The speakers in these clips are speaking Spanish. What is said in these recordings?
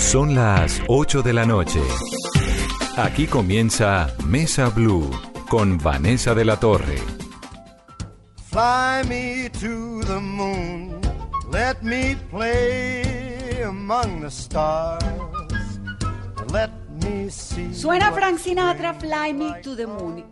Son las 8 de la noche. Aquí comienza Mesa Blue con Vanessa de la Torre. Fly me to the moon. Let me play among the stars. Let me see. Suena Frank Sinatra, Fly Me to the Moon.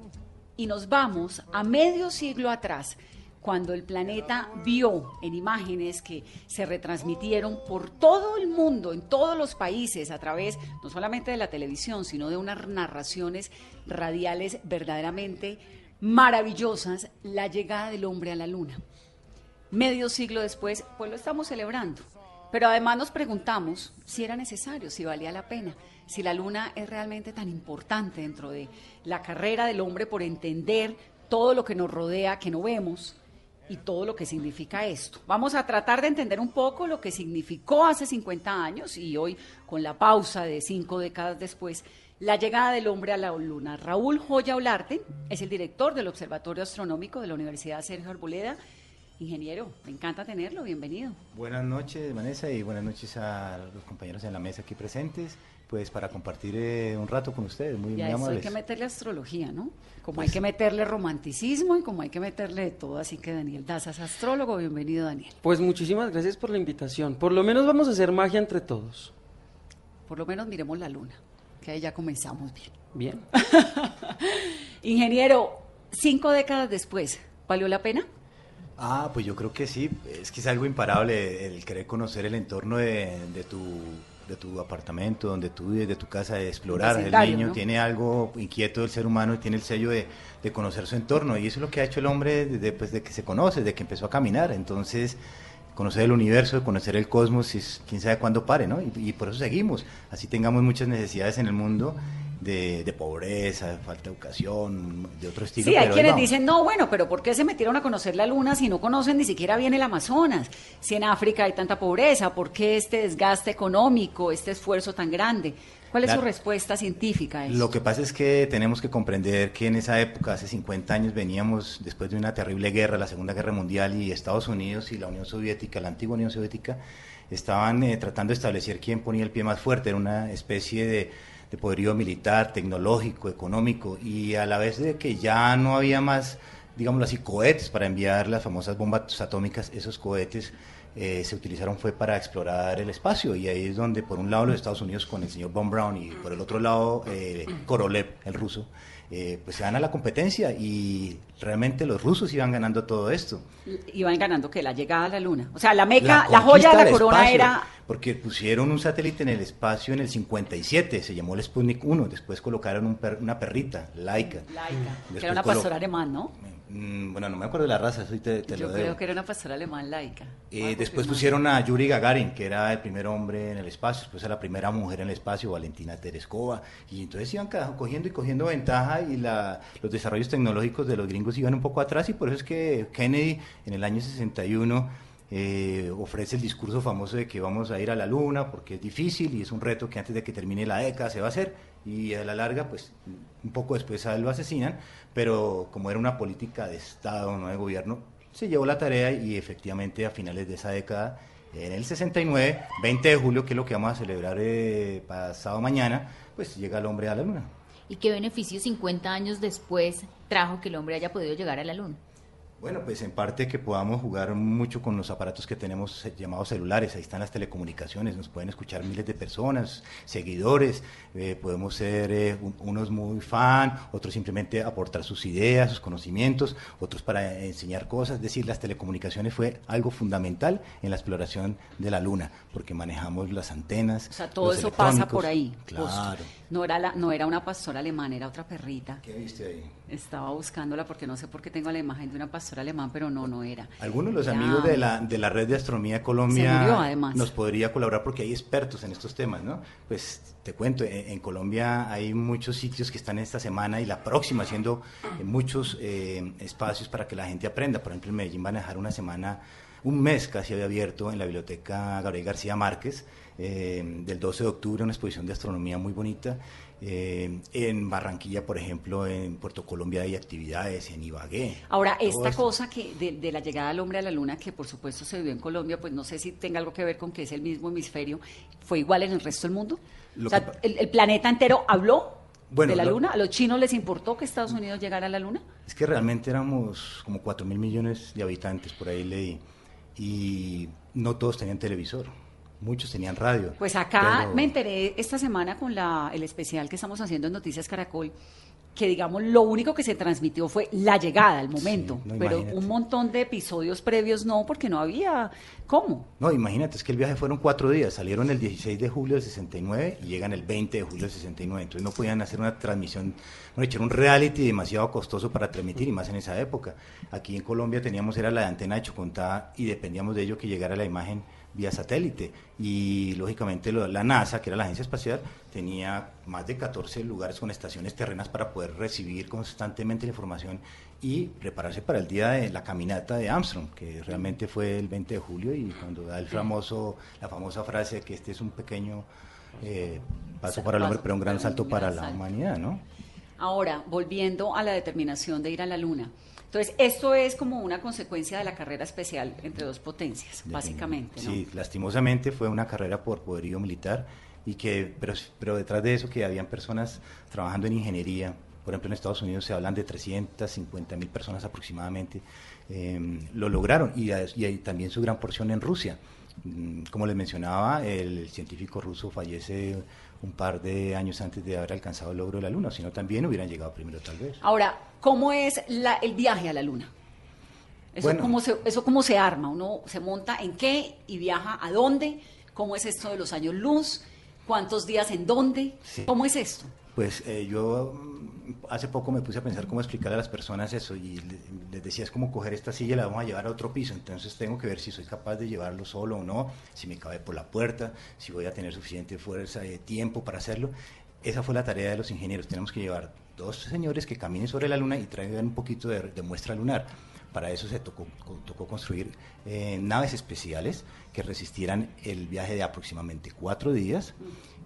Y nos vamos a medio siglo atrás, cuando el planeta vio en imágenes que se retransmitieron por todo el mundo, en todos los países, a través no solamente de la televisión, sino de unas narraciones radiales verdaderamente maravillosas, la llegada del hombre a la luna. Medio siglo después, pues lo estamos celebrando. Pero además nos preguntamos si era necesario, si valía la pena, si la luna es realmente tan importante dentro de la carrera del hombre por entender todo lo que nos rodea, que no vemos, y todo lo que significa esto. Vamos a tratar de entender un poco lo que significó hace 50 años y hoy, con la pausa de cinco décadas después, la llegada del hombre a la luna. Raúl Joya Olarte es el director del Observatorio Astronómico de la Universidad Sergio Arboleda. Ingeniero, me encanta tenerlo, bienvenido. Buenas noches, Vanessa, y buenas noches a los compañeros en la mesa aquí presentes, pues para compartir eh, un rato con ustedes, muy, Y muy a eso hay amables. que meterle astrología, ¿no? Como Pues- hay que meterle romanticismo y como hay que meterle de todo. Así que Daniel Daza es astrólogo, bienvenido Daniel. Pues muchísimas gracias por la invitación. Por lo menos vamos a hacer magia entre todos. Por lo menos miremos la luna, que ahí ya comenzamos bien. Bien. Ingeniero, cinco décadas después, ¿valió la pena? Ah, pues yo creo que sí, es que es algo imparable el querer conocer el entorno de, de tu de tu apartamento, donde tú vives, de tu casa, de explorar. El niño ¿no? tiene algo inquieto del ser humano y tiene el sello de, de conocer su entorno. Y eso es lo que ha hecho el hombre desde pues, de que se conoce, desde que empezó a caminar. Entonces, conocer el universo, conocer el cosmos, es, quién sabe cuándo pare, ¿no? Y, y por eso seguimos. Así tengamos muchas necesidades en el mundo de, de pobreza, de falta de educación, de otro estilo. Sí, hay pero quienes vamos. dicen, no, bueno, pero ¿por qué se metieron a conocer la luna si no conocen ni siquiera bien el Amazonas? Si en África hay tanta pobreza, ¿por qué este desgaste económico, este esfuerzo tan grande? ¿Cuál es La- su respuesta científica a eso? Lo que pasa es que tenemos que comprender que en esa época, hace 50 años, veníamos después de una terrible guerra, la Segunda Guerra Mundial, y Estados Unidos y la Unión Soviética, la antigua Unión Soviética, estaban eh, tratando de establecer quién ponía el pie más fuerte, era una especie de, de poderío militar, tecnológico, económico, y a la vez de que ya no había más, digámoslo así, cohetes para enviar las famosas bombas atómicas, esos cohetes eh, se utilizaron fue para explorar el espacio y ahí es donde por un lado los Estados Unidos con el señor Von Braun y por el otro lado eh, Korolev, el ruso, eh, pues se dan a la competencia y realmente los rusos iban ganando todo esto. Iban ganando que la llegada a la luna. O sea, la meca, la, conquista joya de la corona espacio, era... Porque pusieron un satélite en el espacio en el 57, se llamó el Sputnik 1, después colocaron un per- una perrita, Laika. Laica, que era una pastora alemán, ¿no? Mm, Bueno, no me acuerdo de la raza, eso te, te Yo lo creo que era una pastora alemán laica. Eh, Voy a después pusieron a Yuri Gagarin, que era el primer hombre en el espacio, después a la primera mujer en el espacio, Valentina Tereskova, y entonces iban cogiendo y cogiendo ventaja y la, los desarrollos tecnológicos de los gringos iban un poco atrás y por eso es que Kennedy en el año 61 eh, ofrece el discurso famoso de que vamos a ir a la luna porque es difícil y es un reto que antes de que termine la década se va a hacer y a la larga pues un poco después a él lo asesinan, pero como era una política de Estado, no de gobierno, se llevó la tarea y efectivamente a finales de esa década, en el 69, 20 de julio, que es lo que vamos a celebrar eh, pasado mañana, pues llega el hombre a la luna. ¿Y qué beneficio 50 años después trajo que el hombre haya podido llegar a la luna? Bueno, pues en parte que podamos jugar mucho con los aparatos que tenemos eh, llamados celulares, ahí están las telecomunicaciones, nos pueden escuchar miles de personas, seguidores, eh, podemos ser eh, un- unos muy fan, otros simplemente aportar sus ideas, sus conocimientos, otros para enseñar cosas, es decir, las telecomunicaciones fue algo fundamental en la exploración de la luna, porque manejamos las antenas. O sea, todo los eso pasa por ahí. Claro. Post. No era, la, no era una pastora alemana, era otra perrita. ¿Qué viste ahí? Estaba buscándola porque no sé por qué tengo la imagen de una pastora pastor alemán, pero no, no era. Algunos de los Era- amigos de la, de la red de astronomía Colombia murió, nos podría colaborar porque hay expertos en estos temas, ¿no? Pues te cuento, en, en Colombia hay muchos sitios que están esta semana y la próxima haciendo eh, muchos eh, espacios para que la gente aprenda. Por ejemplo, en Medellín van a dejar una semana, un mes casi había abierto en la biblioteca Gabriel García Márquez, eh, del 12 de octubre, una exposición de astronomía muy bonita. Eh, en Barranquilla, por ejemplo, en Puerto Colombia hay actividades, en Ibagué. Ahora, esta esto. cosa que de, de la llegada del hombre a la luna, que por supuesto se vivió en Colombia, pues no sé si tenga algo que ver con que es el mismo hemisferio, ¿fue igual en el resto del mundo? Lo o sea, que el, el planeta entero habló Bueno, de la lo- luna? ¿A los chinos les importó que Estados Unidos llegara a la luna? Es que realmente éramos como 4 mil millones de habitantes, por ahí leí, y no todos tenían televisor, muchos tenían radio. Pues acá pero- me enteré esta semana con la, el especial que estamos haciendo en Noticias Caracol, que digamos lo único que se transmitió fue la llegada, el momento, no, pero imagínate. un montón de episodios previos no, porque no había cómo. No, imagínate, es que el viaje fueron cuatro días, salieron el 16 de julio del 69 y llegan el 20 de julio del 69, entonces no podían hacer una transmisión, bueno, echar un reality demasiado costoso para transmitir y más en esa época. Aquí en Colombia teníamos, era la antena de Chocontá y dependíamos de ello que llegara la imagen vía satélite y lógicamente lo- la NASA, que era la agencia espacial, tenía más de 14 lugares con estaciones terrenas para poder recibir constantemente la información y prepararse para el día de la caminata de Armstrong, que realmente fue el 20 de julio y cuando da el famoso, la famosa frase que este es un pequeño eh, paso para el hombre, pero un gran salto para la humanidad, ¿no? Ahora, volviendo a la determinación de ir a la Luna. Entonces, esto es como una consecuencia de la carrera especial entre dos potencias, básicamente, ¿no? Sí, lastimosamente fue una carrera por poderío militar y que, pero, pero detrás de eso que habían personas trabajando en ingeniería. Por ejemplo, en Estados Unidos se hablan de 350 mil personas aproximadamente. eh, lo lograron y, y también su gran porción en Rusia. Mm, Como les mencionaba, el científico ruso fallece un par de años antes de haber alcanzado el logro de la Luna, sino también hubieran llegado primero tal vez. Ahora, ¿cómo es la- el viaje a la Luna? ¿Eso, Bueno. cómo se, ¿Eso cómo se arma? ¿Uno se monta en qué y viaja a dónde? ¿Cómo es esto de los años luz? ¿Cuántos días en dónde? Sí. ¿Cómo es esto? Pues eh, yo mm, hace poco me puse a pensar cómo explicarle a las personas eso y le- les decía es como coger esta silla y la vamos a llevar a otro piso, entonces tengo que ver si soy capaz de llevarlo solo o no, si me cabe por la puerta, si voy a tener suficiente fuerza y tiempo para hacerlo. Esa fue la tarea de los ingenieros, tenemos que llevar dos señores que caminen sobre la luna y traigan un poquito de, muestra lunar. Para eso se tocó, co- tocó construir eh, naves especiales que resistieran el viaje de aproximadamente cuatro días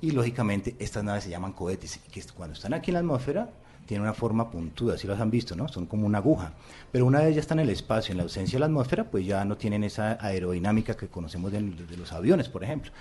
y lógicamente estas naves se llaman cohetes que cuando están aquí en la atmósfera tienen una forma puntuda, si las han visto, ¿no? Son como una aguja. Pero una vez ya están en el espacio, en la ausencia de la atmósfera, pues ya no tienen esa aerodinámica que conocemos de los aviones, por ejemplo.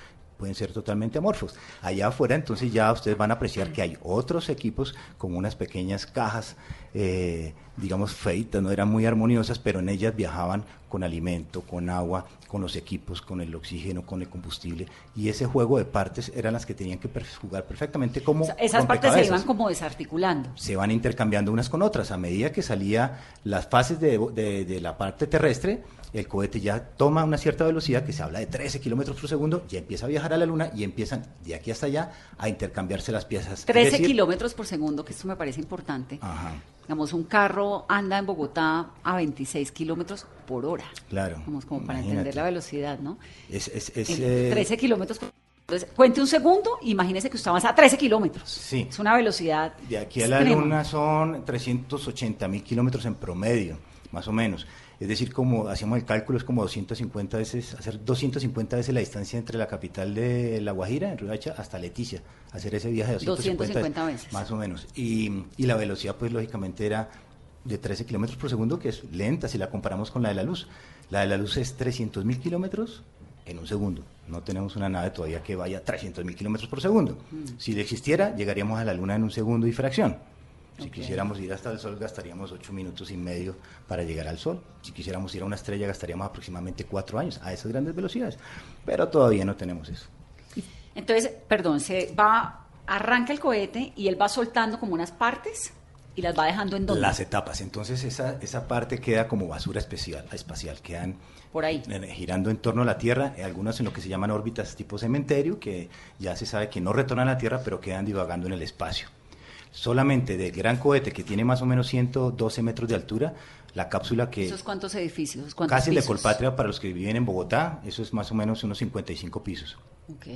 Pueden ser totalmente amorfos. Allá afuera, entonces ya ustedes van a apreciar que hay otros equipos con unas pequeñas cajas, eh, digamos, feitas, no eran muy armoniosas, pero en ellas viajaban con alimento, con agua, con los equipos, con el oxígeno, con el combustible. Y ese juego de partes eran las que tenían que jugar perfectamente como O sea, esas partes se iban como desarticulando. se van intercambiando unas con otras. A medida que salía las fases de, de- de la parte terrestre, el cohete ya toma una cierta velocidad, que se habla de 13 kilómetros por segundo, ya empieza a viajar a la Luna y empiezan de aquí hasta allá a intercambiarse las piezas. Es 13 decir- kilómetros por segundo, que esto me parece importante. Ajá, Digamos, un carro anda en Bogotá a 26 kilómetros por hora. claro. Vamos, como para imagínate. entender la velocidad, ¿no? Es, es- es, En eh, 13 kilómetros por Entonces, cuente un segundo, imagínese que usted avanza a 13 kilómetros. Sí. Es una velocidad. De aquí a la extrema. Luna son 380 mil kilómetros en promedio, más o menos. Es decir, como hacíamos el cálculo, es como 250 veces, hacer 250 veces la distancia entre la capital de La Guajira, en Riohacha, hasta Leticia, hacer ese viaje de 250, 250 veces. Más o menos. Y, y la velocidad, pues lógicamente era de 13 kilómetros por segundo, que es lenta si la comparamos con la de la luz. La de la luz es 300 mil kilómetros en un segundo. No tenemos una nave todavía que vaya a 300 mil kilómetros por segundo. Mm. Si existiera, llegaríamos a la Luna en un segundo y fracción. Si Ok. quisiéramos ir hasta el Sol, gastaríamos 8 minutos y medio para llegar al Sol. Si quisiéramos ir a una estrella, gastaríamos aproximadamente 4 años a esas grandes velocidades. Pero todavía no tenemos eso. Entonces, perdón, se va, arranca el cohete y él va soltando como unas partes y las va dejando en donde. Las etapas. Entonces, esa, esa parte queda como basura especial, espacial. Quedan Por ahí. girando en torno a la Tierra, eh, algunas en lo que se llaman órbitas tipo cementerio, que ya se sabe que no retornan a la Tierra, pero quedan divagando en el espacio. Solamente del gran cohete que tiene más o menos 112 metros de altura, La cápsula que... ¿Esos cuántos edificios? ¿Cuántos Casi de pisos? Colpatria para los que viven en Bogotá, eso es más o menos unos 55 pisos. Ok.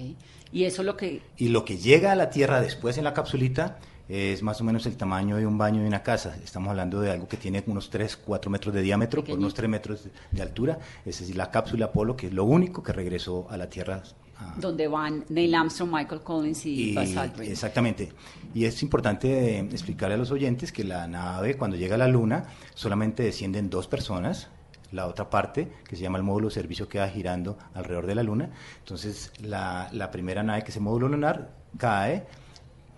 Y eso es lo que... Y lo que llega a la Tierra después en la capsulita es más o menos el tamaño de un baño de una casa. Estamos hablando de algo que tiene unos 3, 4 metros de diámetro por unos 3 metros de, de altura. Es decir, la cápsula Apolo, que es lo único que regresó a la Tierra. Ah, donde van Neil Armstrong, Michael Collins y, y- Buzz Aldrin. exactamente. Y es importante eh, explicarle a los oyentes que la nave, cuando llega a la Luna, solamente descienden dos personas. La otra parte, que se llama el módulo de servicio, queda girando alrededor de la Luna. Entonces, la, la primera nave, que es el módulo lunar, cae,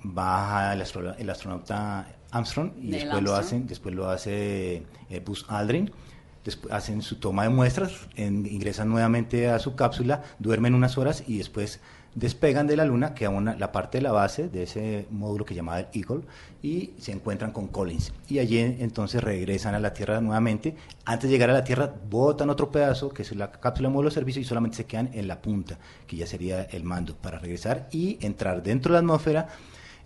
baja el, astro- el astronauta Armstrong y Neil después lo, Armstrong. hacen, después lo hace eh, Buzz Aldrin. Después hacen su toma de muestras, en- ingresan nuevamente a su cápsula, duermen unas horas y después despegan de la Luna, que una, la parte de la base de ese módulo que llamaba el Eagle, y se encuentran con Collins. Y allí entonces regresan a la Tierra nuevamente. Antes de llegar a la Tierra, botan otro pedazo, que es la cápsula de módulo de servicio, y solamente se quedan en la punta, que ya sería el mando, para regresar y entrar dentro de la atmósfera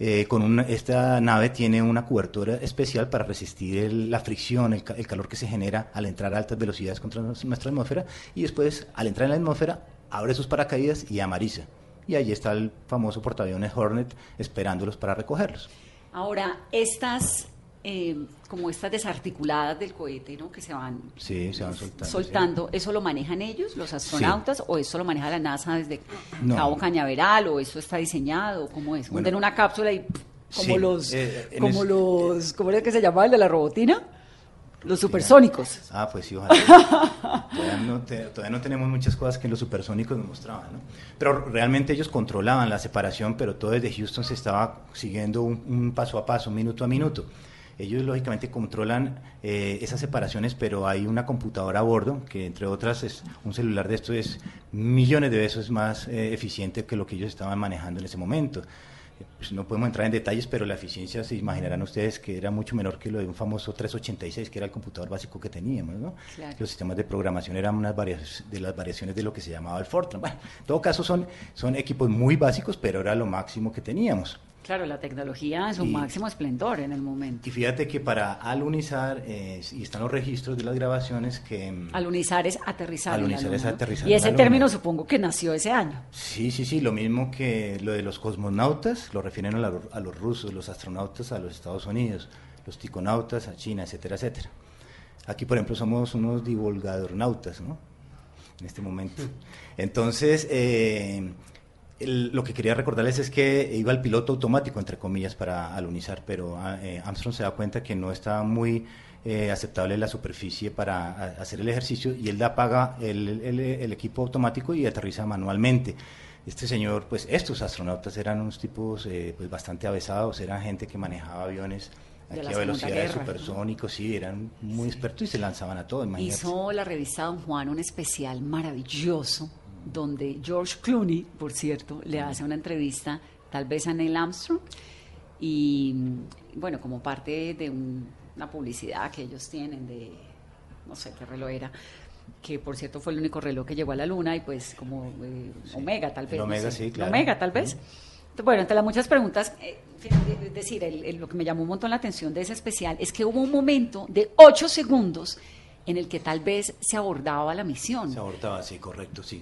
eh, con esta nave tiene una cobertura especial para resistir el- la fricción, el, el calor que se genera al entrar a altas velocidades contra nuestra atmósfera y después al entrar en la atmósfera abre sus paracaídas y amariza. Y ahí está el famoso portaaviones Hornet esperándolos para recogerlos. Ahora, estas, eh, como estas desarticuladas del cohete, ¿no? Que se van Sí, se van soltando. sí. soltando, ¿eso lo manejan ellos, los astronautas, o eso lo maneja la NASA desde No. Cabo Cañaveral, o eso está diseñado, ¿cómo es? Bueno. Hunden una cápsula y como los, eh, en como los, ¿cómo era que se llamaba el de la robotina? Los supersónicos. Ah, pues sí, ojalá. todavía, no te- todavía no tenemos muchas cosas que los supersónicos nos mostraban, ¿no? Pero realmente ellos controlaban la separación, pero todo desde Houston se estaba siguiendo un, un paso a paso, minuto a minuto. Ellos lógicamente controlan eh, esas separaciones, pero hay una computadora a bordo, que entre otras es un celular de esto es millones de veces más eh, eficiente que lo que ellos estaban manejando en ese momento. Pues no podemos entrar en detalles, pero la eficiencia se imaginarán ustedes que era mucho menor que lo de un famoso 386, que era el computador básico que teníamos, ¿no? Claro. Los sistemas de programación eran unas varias, de las variaciones de lo que se llamaba el Fortran. Bueno, en todo caso son, son equipos muy básicos, pero era lo máximo que teníamos. Claro, la tecnología en su Y- máximo esplendor en el momento. Y fíjate que para alunizar, eh, y están los registros de las grabaciones que... mm, Alunizar es aterrizar. Alunizar es aterrizar Y ese término supongo que nació ese año. Sí, sí, sí, lo mismo que lo de los cosmonautas, lo refieren a, la- a los rusos, los astronautas a los Estados Unidos, los ticonautas a China, etcétera, etcétera. Aquí, por ejemplo, somos unos divulgadornautas, ¿no? En este momento. Entonces, eh, el- lo que quería recordarles es que iba el piloto automático, entre comillas, para alunizar, pero ah, eh, Armstrong se da cuenta que no estaba muy eh, aceptable la superficie para a- hacer el ejercicio y él apaga el, el- el equipo automático y aterriza manualmente. Este señor, pues estos astronautas eran unos tipos eh, pues bastante avesados, eran gente que manejaba aviones aquí a velocidades Guerra, ¿no? supersónicos, sí, eran muy expertos y se lanzaban a todo, imagínate. Hizo la revista Don Juan un especial maravilloso donde George Clooney, por cierto, le hace una entrevista tal vez a Neil Armstrong y mm, bueno, como parte de un- una publicidad que ellos tienen de no sé qué reloj era, que por cierto fue el único reloj que llegó a la luna y pues como eh, Omega tal El vez. no Omega, sé. sí, claro. Omega tal vez. Bueno, entre las muchas preguntas, eh, es decir, el- el- lo que me llamó un montón la atención de ese especial es que hubo un momento de ocho segundos en el que tal vez se abordaba la misión. Se abortaba, sí, correcto, sí.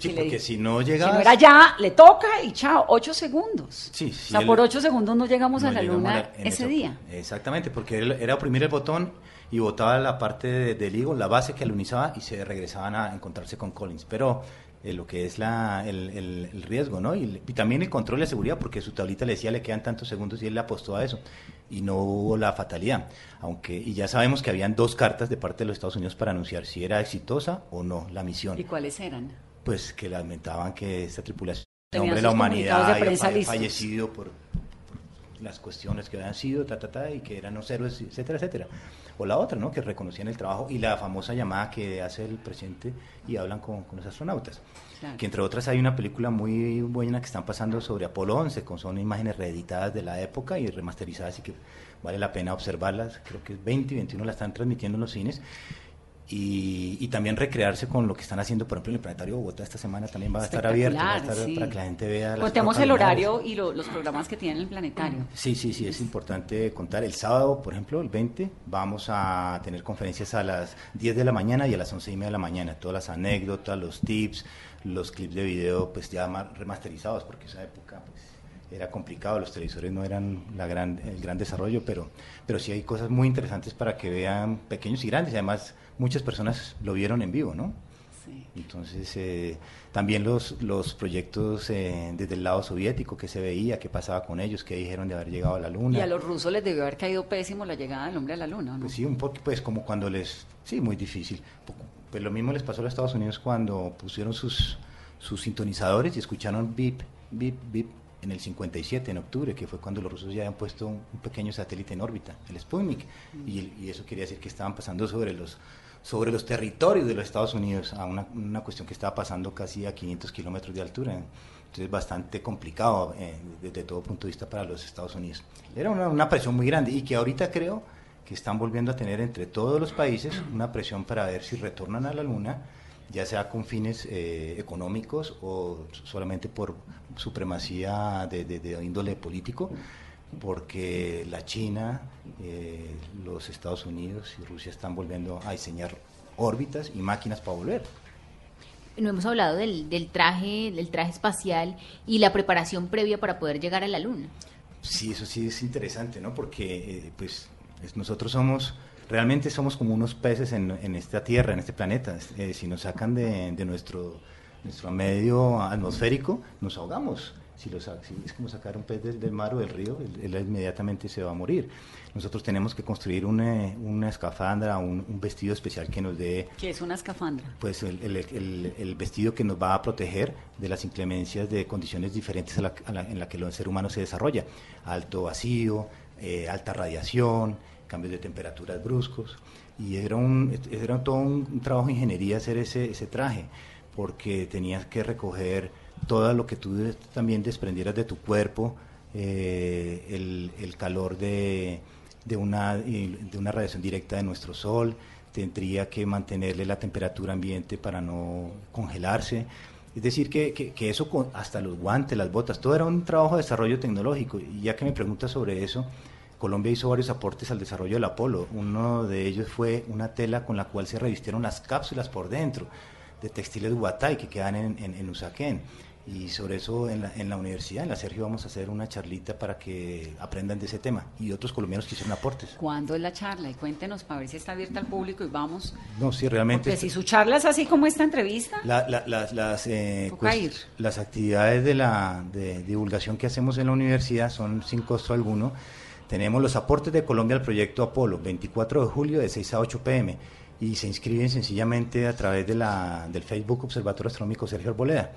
Sí, Que le porque di- si no Si llegaba... no era ya, le toca y chao, ocho segundos. Sí, o sí, sea, él- por ocho segundos no llegamos a la llegamos luna a la- en ese día. Exactamente, porque él- era oprimir el botón y botaba la parte de- del higo, la base que alunizaba y se regresaban a encontrarse con Collins. Pero eh, lo que es la, el, el- el riesgo, ¿no? Y también el control de seguridad, porque su tablita le decía le quedan tantos segundos y él le apostó a eso. Y no hubo la fatalidad. Aunque, y ya sabemos que habían dos cartas de parte de los Estados Unidos para anunciar si era exitosa o no la misión. ¿Y cuáles eran? Pues que lamentaban que esta tripulación, en nombre de la humanidad, de había fallecido por, por las cuestiones que habían sido, ta, ta, ta, y que eran los héroes, etcétera, etcétera. O la otra, ¿no? Que reconocían el trabajo y la famosa llamada que hace el presidente y hablan con, con los astronautas. Claro. Que entre otras hay una película muy buena que están pasando sobre Apolo 11, con son imágenes reeditadas de la época y remasterizadas, y que vale la pena observarlas. Creo que es 20 y 21 la están transmitiendo en los cines. Y, y también recrearse con lo que están haciendo, por ejemplo, en el Planetario Bogotá esta semana también va a estar abierto va a estar sí. para que la gente vea. Contemos el horario y lo- los programas que tiene el planetario. Sí, sí, sí, es importante contar. El sábado, por ejemplo, el 20, vamos a tener conferencias a las 10 de la mañana y a las 11 y media de la mañana. Todas las anécdotas, los tips, los clips de video, pues ya ma- remasterizados, porque esa época pues, era complicado, los televisores no eran la gran, el gran desarrollo, pero, pero sí hay cosas muy interesantes para que vean pequeños y grandes. Además, muchas personas lo vieron en vivo, ¿no? Sí. Entonces, eh, también los, los proyectos eh, desde el lado soviético, que se veía, qué pasaba con ellos, qué dijeron de haber llegado a la Luna. Y a los rusos les debió haber caído pésimo la llegada del hombre a la luna, ¿no? Pues sí, un poco, pues como cuando les, sí, muy difícil. Pues lo mismo les pasó a los Estados Unidos cuando pusieron sus, sus sintonizadores y escucharon bip, bip, bip en el 57, en octubre, que fue cuando los rusos ya habían puesto un, pequeño satélite en órbita, el Sputnik, y eso quería decir que estaban pasando sobre los sobre los territorios de los Estados Unidos, a una, una cuestión que estaba pasando casi a 500 kilómetros de altura. Entonces, bastante complicado eh, desde todo punto de vista para los Estados Unidos. Era una, una presión muy grande y que ahorita creo que están volviendo a tener entre todos los países una presión para ver si retornan a la Luna, ya sea con fines eh, económicos o solamente por supremacía de, de- de índole político, porque la China, eh, los Estados Unidos y Rusia están volviendo a diseñar órbitas y máquinas para volver. No hemos hablado del, del traje, del traje espacial y la preparación previa para poder llegar a la luna. Sí, eso sí es interesante, ¿no? Porque eh, pues es- nosotros somos, realmente somos como unos peces en, en esta tierra, en este planeta. Eh, si nos sacan de, de nuestro, nuestro medio atmosférico, nos ahogamos. Si si es como sacar un pez del, del mar o del río, él, él inmediatamente se va a morir. Nosotros tenemos que construir una, una escafandra, un, un vestido especial que nos dé Que es una escafandra. pues el, el- el- el vestido que nos va a proteger de las inclemencias de condiciones diferentes a la, a la- en la que el ser humano se desarrolla. Alto vacío, eh, alta radiación, cambios de temperaturas bruscos. Y era, un, era todo un, un trabajo de ingeniería hacer ese, ese traje, porque tenías que recoger todo lo que tú también desprendieras de tu cuerpo, eh, el, calor de, de, una, de una radiación directa de nuestro sol, tendría que mantenerle la temperatura ambiente para no congelarse. Es decir, que, que, eso, con, hasta los guantes, las botas, todo era un trabajo de desarrollo tecnológico. Y ya que me preguntas sobre eso, Colombia hizo varios aportes al desarrollo del Apolo. Uno de ellos fue una tela con la cual se revistieron las cápsulas por dentro de textiles Guatay que quedan en, en, en Usaquén. Y sobre eso en la, en la universidad, en la Sergio, vamos a hacer una charlita para que aprendan de ese tema. Y otros colombianos que hicieron aportes. ¿Cuándo es la charla? Y cuéntenos para ver si está abierta al público y vamos. No, sí, realmente. Porque si su charla es así como esta entrevista, La- la- las, las, eh, las actividades de, la, de divulgación que hacemos en la universidad son sin costo alguno. Tenemos los aportes de Colombia al proyecto Apolo, 24 de julio de 6 a 8 pm. Y se inscriben sencillamente a través de la, del Facebook Observatorio Astronómico Sergio Arboleda.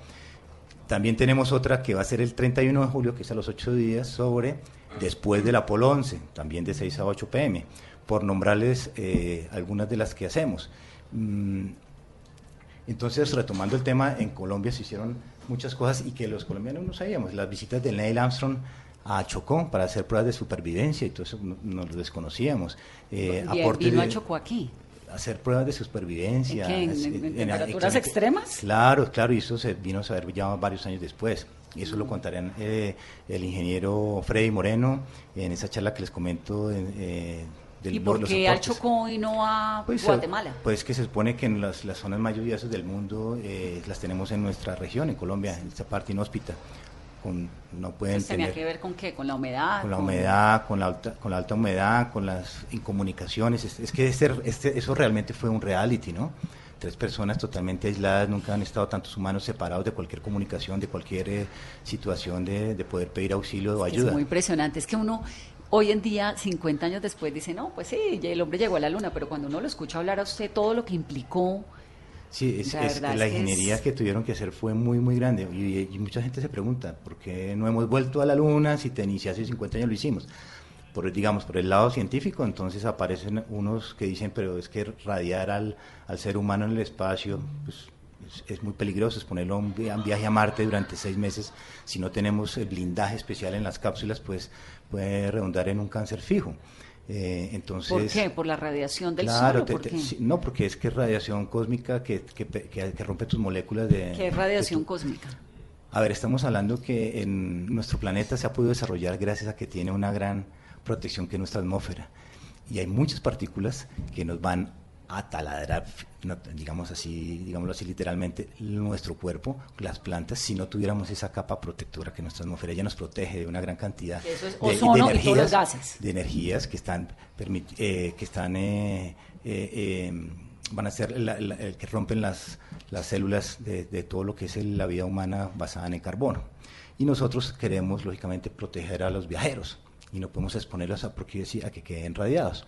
También tenemos otra que va a ser el 31 de julio, que es a los 8 días, sobre después del Apolo 11, también de 6 a 8 pm, por nombrarles eh, algunas de las que hacemos. Mm, entonces, retomando el tema, en Colombia se hicieron muchas cosas y que los colombianos no sabíamos. Las visitas de Neil Armstrong a Chocó para hacer pruebas de supervivencia y todo eso no, no lo desconocíamos. Eh, vino a de- Chocó aquí. Hacer pruebas de supervivencia. ¿En? ¿En- en- en temperaturas extremas? Claro, claro, y eso se vino a saber ya varios años después. Y eso lo contarán eh, el ingeniero Freddy Moreno en esa charla que les comento. eh, del- ¿Y por los qué al. Chocó y no a Pues, eh, Guatemala? Pues que se supone que en las, las zonas más lluviosas del mundo eh, las tenemos en nuestra región, en Colombia, en esta parte inhóspita. Con, no pueden Pues tenía tener que ver con qué, con la humedad. con la humedad, con la alta, con la alta humedad, con las incomunicaciones. Es, es que este, este- eso realmente fue un reality, ¿no? Tres personas totalmente aisladas, nunca han estado tantos humanos separados de cualquier comunicación, de cualquier eh, situación de, de poder pedir auxilio o ayuda. Es muy impresionante. Es que uno hoy en día, 50 años después, dice, no, pues sí, el hombre llegó a la luna, pero cuando uno lo escucha hablar a usted todo lo que implicó, Sí, es, La es- la ingeniería es- que tuvieron que hacer fue muy, muy grande. Y, y mucha gente se pregunta, ¿por qué no hemos vuelto a la Luna si, te, hace 50 años lo hicimos? Por, digamos, por el lado científico, entonces aparecen unos que dicen, pero es que radiar al, al ser humano en el espacio pues, es, es muy peligroso, es ponerlo a un, vi- a un viaje a Marte durante seis meses. Si no tenemos el blindaje especial en las cápsulas, pues puede redundar en un cáncer fijo. Eh, entonces, ¿Por qué? ¿Por la radiación del claro, sol? o te- por te- qué? sí, no, porque es que es radiación cósmica que, que, pe- que- que rompe tus moléculas de... ¿Qué es radiación tu- cósmica? A ver, estamos hablando que en nuestro planeta se ha podido desarrollar gracias a que tiene una gran protección que es nuestra atmósfera. Y hay muchas partículas que nos van a taladrar, digamos así, digámoslo así literalmente, nuestro cuerpo, las plantas, si no tuviéramos esa capa protectora que nuestra atmósfera ya nos protege de una gran cantidad Que eso es de, energías, gases. de energías que están, permit- eh, que están eh, eh, eh, van a ser la- la- el que rompen las, las células de, de todo lo que es el- la vida humana basada en el carbono. Y nosotros queremos, lógicamente, proteger a los viajeros y no podemos exponerlos a, porque decía, a que queden radiados.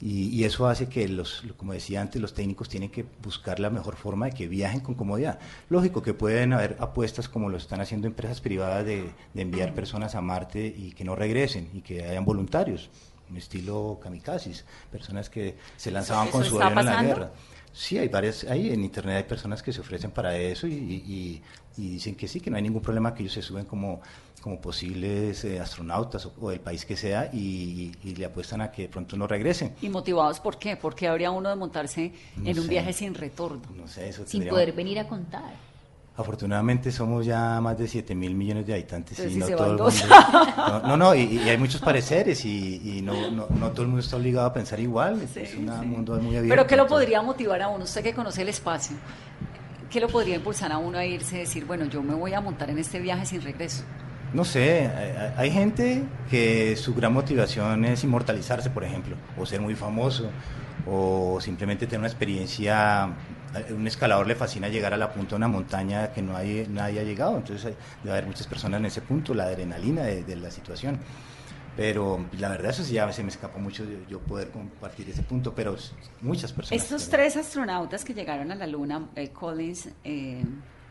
Y, y eso hace que, los, como decía antes, los técnicos tienen que buscar la mejor forma de que viajen con comodidad. Lógico que pueden haber apuestas como lo están haciendo empresas privadas de, de enviar personas a Marte y que no regresen y que hayan voluntarios, un estilo kamikazes, personas que se lanzaban ¿Eso con su avión a la guerra. Sí, hay varias, hay en internet hay personas que se ofrecen para eso y, y- y dicen que sí, que no hay ningún problema, que ellos se suben como, como posibles eh, astronautas o, o del país que sea y, y le apuestan a que de pronto no regresen. ¿Y motivados por qué? ¿Por qué habría uno de montarse No en un viaje sin retorno? No sé, eso Sin tendríamos- poder venir a contar. Afortunadamente somos ya más de 7 mil millones de habitantes Entonces, y si no se todo el van mundo... dos. No, no, no, y, y hay muchos pareceres y, y no, no, no todo el mundo está obligado a pensar igual, Sí, es un sí. mundo muy abierto. Pero ¿qué lo podría motivar a uno? Usted que conoce el espacio, ¿qué lo podría impulsar a uno a irse y decir, bueno, yo me voy a montar en este viaje sin regreso? No sé, hay, hay gente que su gran motivación es inmortalizarse, por ejemplo, o ser muy famoso, o simplemente tener una experiencia. A un escalador le fascina llegar a la punta de una montaña que no hay, nadie ha llegado, entonces debe haber muchas personas en ese punto, la adrenalina de, de la situación. Pero la verdad, eso sí ya se me escapó mucho yo, poder compartir ese punto, pero muchas personas. Estos tres astronautas que llegaron a la Luna, eh, Collins, eh,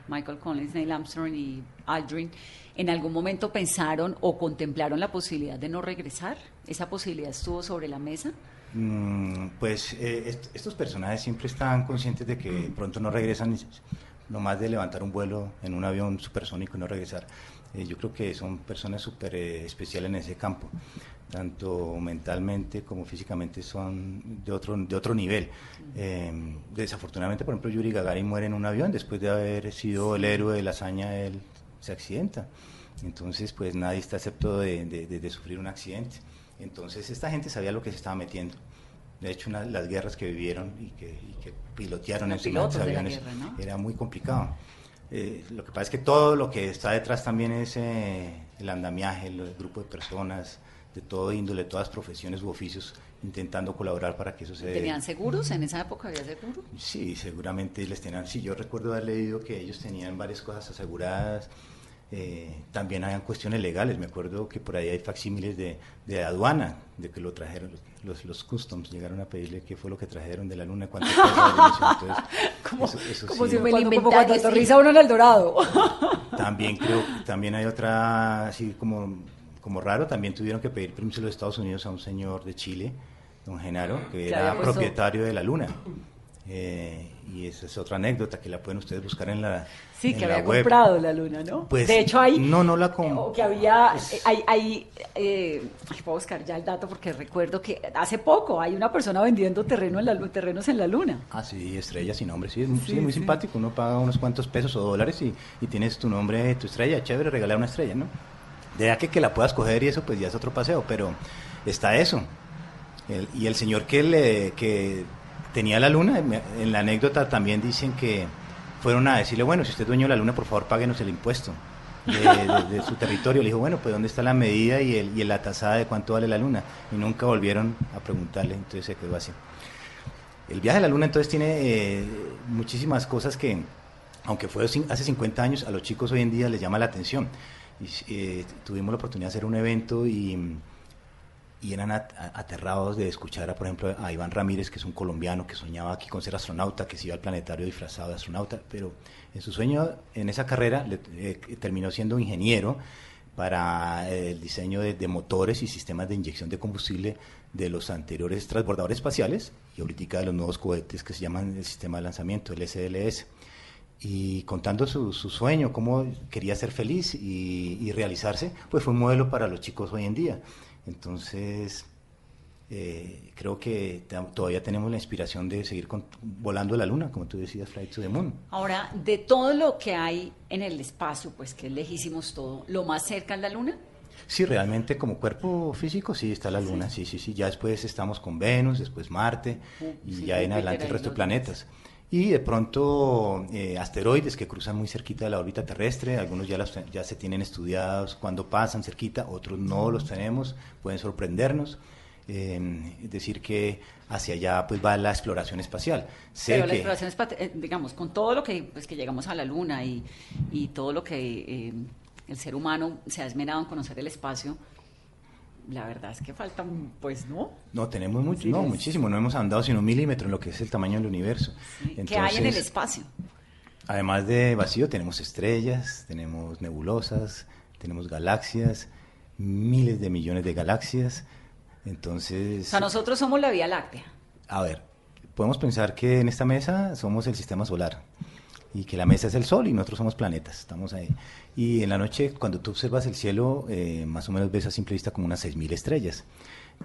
Michael Collins, Neil Armstrong y Aldrin, ¿en algún momento pensaron o contemplaron la posibilidad de no regresar? ¿Esa posibilidad estuvo sobre la mesa? Mm, pues eh, est- estos personajes siempre están conscientes de que pronto no regresan, no más de levantar un vuelo en un avión supersónico y no regresar. Eh, yo creo que son personas súper eh, especiales en ese campo, tanto mentalmente como físicamente son de otro, de otro nivel. Eh, desafortunadamente, por ejemplo, Yuri Gagarin muere en un avión después de haber sido el héroe de la hazaña, él se accidenta. Entonces, pues nadie está excepto de, de- de- de sufrir un accidente. Entonces, esta gente sabía lo que se estaba metiendo. De hecho, una- las guerras que vivieron y que, y que pilotearon en sus aviones guerra, ¿no? era muy complicado. Eh, lo que pasa es que todo lo que está detrás también es eh, el andamiaje, el, grupo de personas de todo índole, todas profesiones u oficios, intentando colaborar para que eso se. ¿Tenían seguros? ¿En esa época había seguro? Sí, seguramente les tenían. Sí, yo recuerdo haber leído que ellos tenían varias cosas aseguradas. Eh, también habían cuestiones legales. Me acuerdo que por ahí hay facsímiles de, de aduana, de que lo trajeron, los, los customs llegaron a pedirle qué fue lo que trajeron de la luna, dimensión. Entonces, Como, eso- eso como sí. si Como inventaron. cuando aterriza uno en el Dorado. También creo, también hay otra, así como, como raro, también tuvieron que pedir permiso de los Estados Unidos a un señor de Chile, don Genaro, que era propietario de la luna. Eh, y esa es otra anécdota que la pueden ustedes buscar en la Sí, en que la había web. comprado la luna, ¿no? Pues, de hecho, hay. no, no la O que había. pues- eh, hay, hay, eh, ay, puedo buscar ya el dato porque recuerdo que hace poco hay una persona vendiendo terreno en la, terrenos en la luna. Ah, sí, estrella sin nombre, sí, es muy, Sí, sí, muy sí. simpático, uno paga unos cuantos pesos o dólares y, y tienes tu nombre, tu estrella, chévere, regalar una estrella, ¿no? De que, que la puedas coger y eso, pues ya es otro paseo, pero está eso. El- y el señor que, le, que tenía la luna, en la anécdota también dicen que fueron a decirle, bueno, si usted es dueño de la luna, por favor, páguenos el impuesto de, de- de su territorio. Le dijo, bueno, pues ¿dónde está la medida y, el, y la tasada de cuánto vale la luna? Y nunca volvieron a preguntarle, entonces se quedó así. El viaje a la luna entonces tiene eh, muchísimas cosas que, aunque fue hace 50 años, a los chicos hoy en día les llama la atención. Y, eh, tuvimos la oportunidad de hacer un evento y, y eran aterrados de escuchar, a, por ejemplo, a Iván Ramírez, que es un colombiano que soñaba aquí con ser astronauta, que se iba al planetario disfrazado de astronauta, pero en su sueño, en esa carrera, eh, terminó siendo ingeniero para eh, el diseño de, de motores y sistemas de inyección de combustible de los anteriores transbordadores espaciales y ahorita de los nuevos cohetes que se llaman el sistema de lanzamiento, el SLS. Y contando su, su sueño, cómo quería ser feliz y, y realizarse, pues fue un modelo para los chicos hoy en día. Entonces, eh, creo que todavía tenemos la inspiración de seguir con- volando a la luna, como tú decías, Flight to the Moon. Ahora, de todo lo que hay en el espacio, pues que es lejísimos todo, ¿lo más cerca es la Luna? Sí, realmente como cuerpo físico sí está la Luna, sí, sí, sí. Ya después estamos con Venus, después Marte y sí, ya en adelante y el resto de planetas. Y de pronto eh, asteroides que cruzan muy cerquita de la órbita terrestre, algunos ya, los- ya se tienen estudiados cuando pasan cerquita, otros no los tenemos, pueden sorprendernos. Eh, es decir, que hacia allá pues va la exploración espacial. Sé Pero la exploración espa- eh, digamos, con todo lo que, pues, que llegamos a la Luna y, y todo lo que eh, el ser humano se ha esmerado en conocer el espacio, la verdad es que falta, pues, ¿no? No, tenemos mucho, no, muchísimo, no hemos andado sino un milímetro en lo que es el tamaño del universo. ¿Qué hay en el espacio? Además de vacío, tenemos estrellas, tenemos nebulosas, tenemos galaxias, miles de millones de galaxias. O Entonces, sea, nosotros somos la Vía Láctea. a ver, podemos pensar que en esta mesa somos el sistema solar y que la mesa es el sol y nosotros somos planetas, estamos ahí. Y en la noche, cuando tú observas el cielo, eh, más o menos ves a simple vista como unas 6.000 estrellas.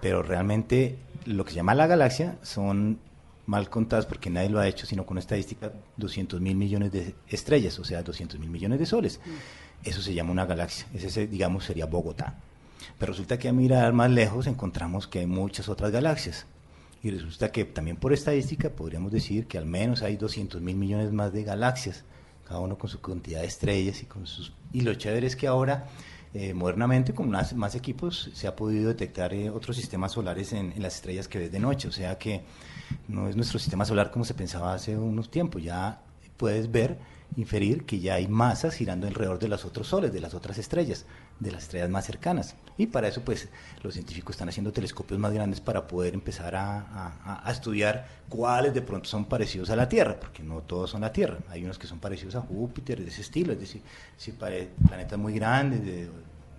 Pero realmente lo que se llama la galaxia son mal contadas porque nadie lo ha hecho, sino con estadística 200 mil millones de estrellas, o sea, 200 mil millones de soles. Eso se llama una galaxia. Ese, se- digamos, sería Bogotá. Pero resulta que a mirar más lejos encontramos que hay muchas otras galaxias. Y resulta que también por estadística podríamos decir que al menos hay 200 mil millones más de galaxias, cada uno con su cantidad de estrellas y con sus... Y lo chévere es que ahora, eh, modernamente, con más, equipos, se ha podido detectar eh, otros sistemas solares en, en las estrellas que ves de noche. O sea que no es nuestro sistema solar como se pensaba hace unos tiempos. Ya puedes ver, inferir que ya hay masas girando alrededor de los otros soles, de las otras estrellas, de las estrellas más cercanas. Y para eso, pues, los científicos están haciendo telescopios más grandes para poder empezar a, a- a estudiar cuáles de pronto son parecidos a la Tierra, porque no todos son la Tierra. Hay unos que son parecidos a Júpiter, de ese estilo, es decir, si planetas muy grandes, de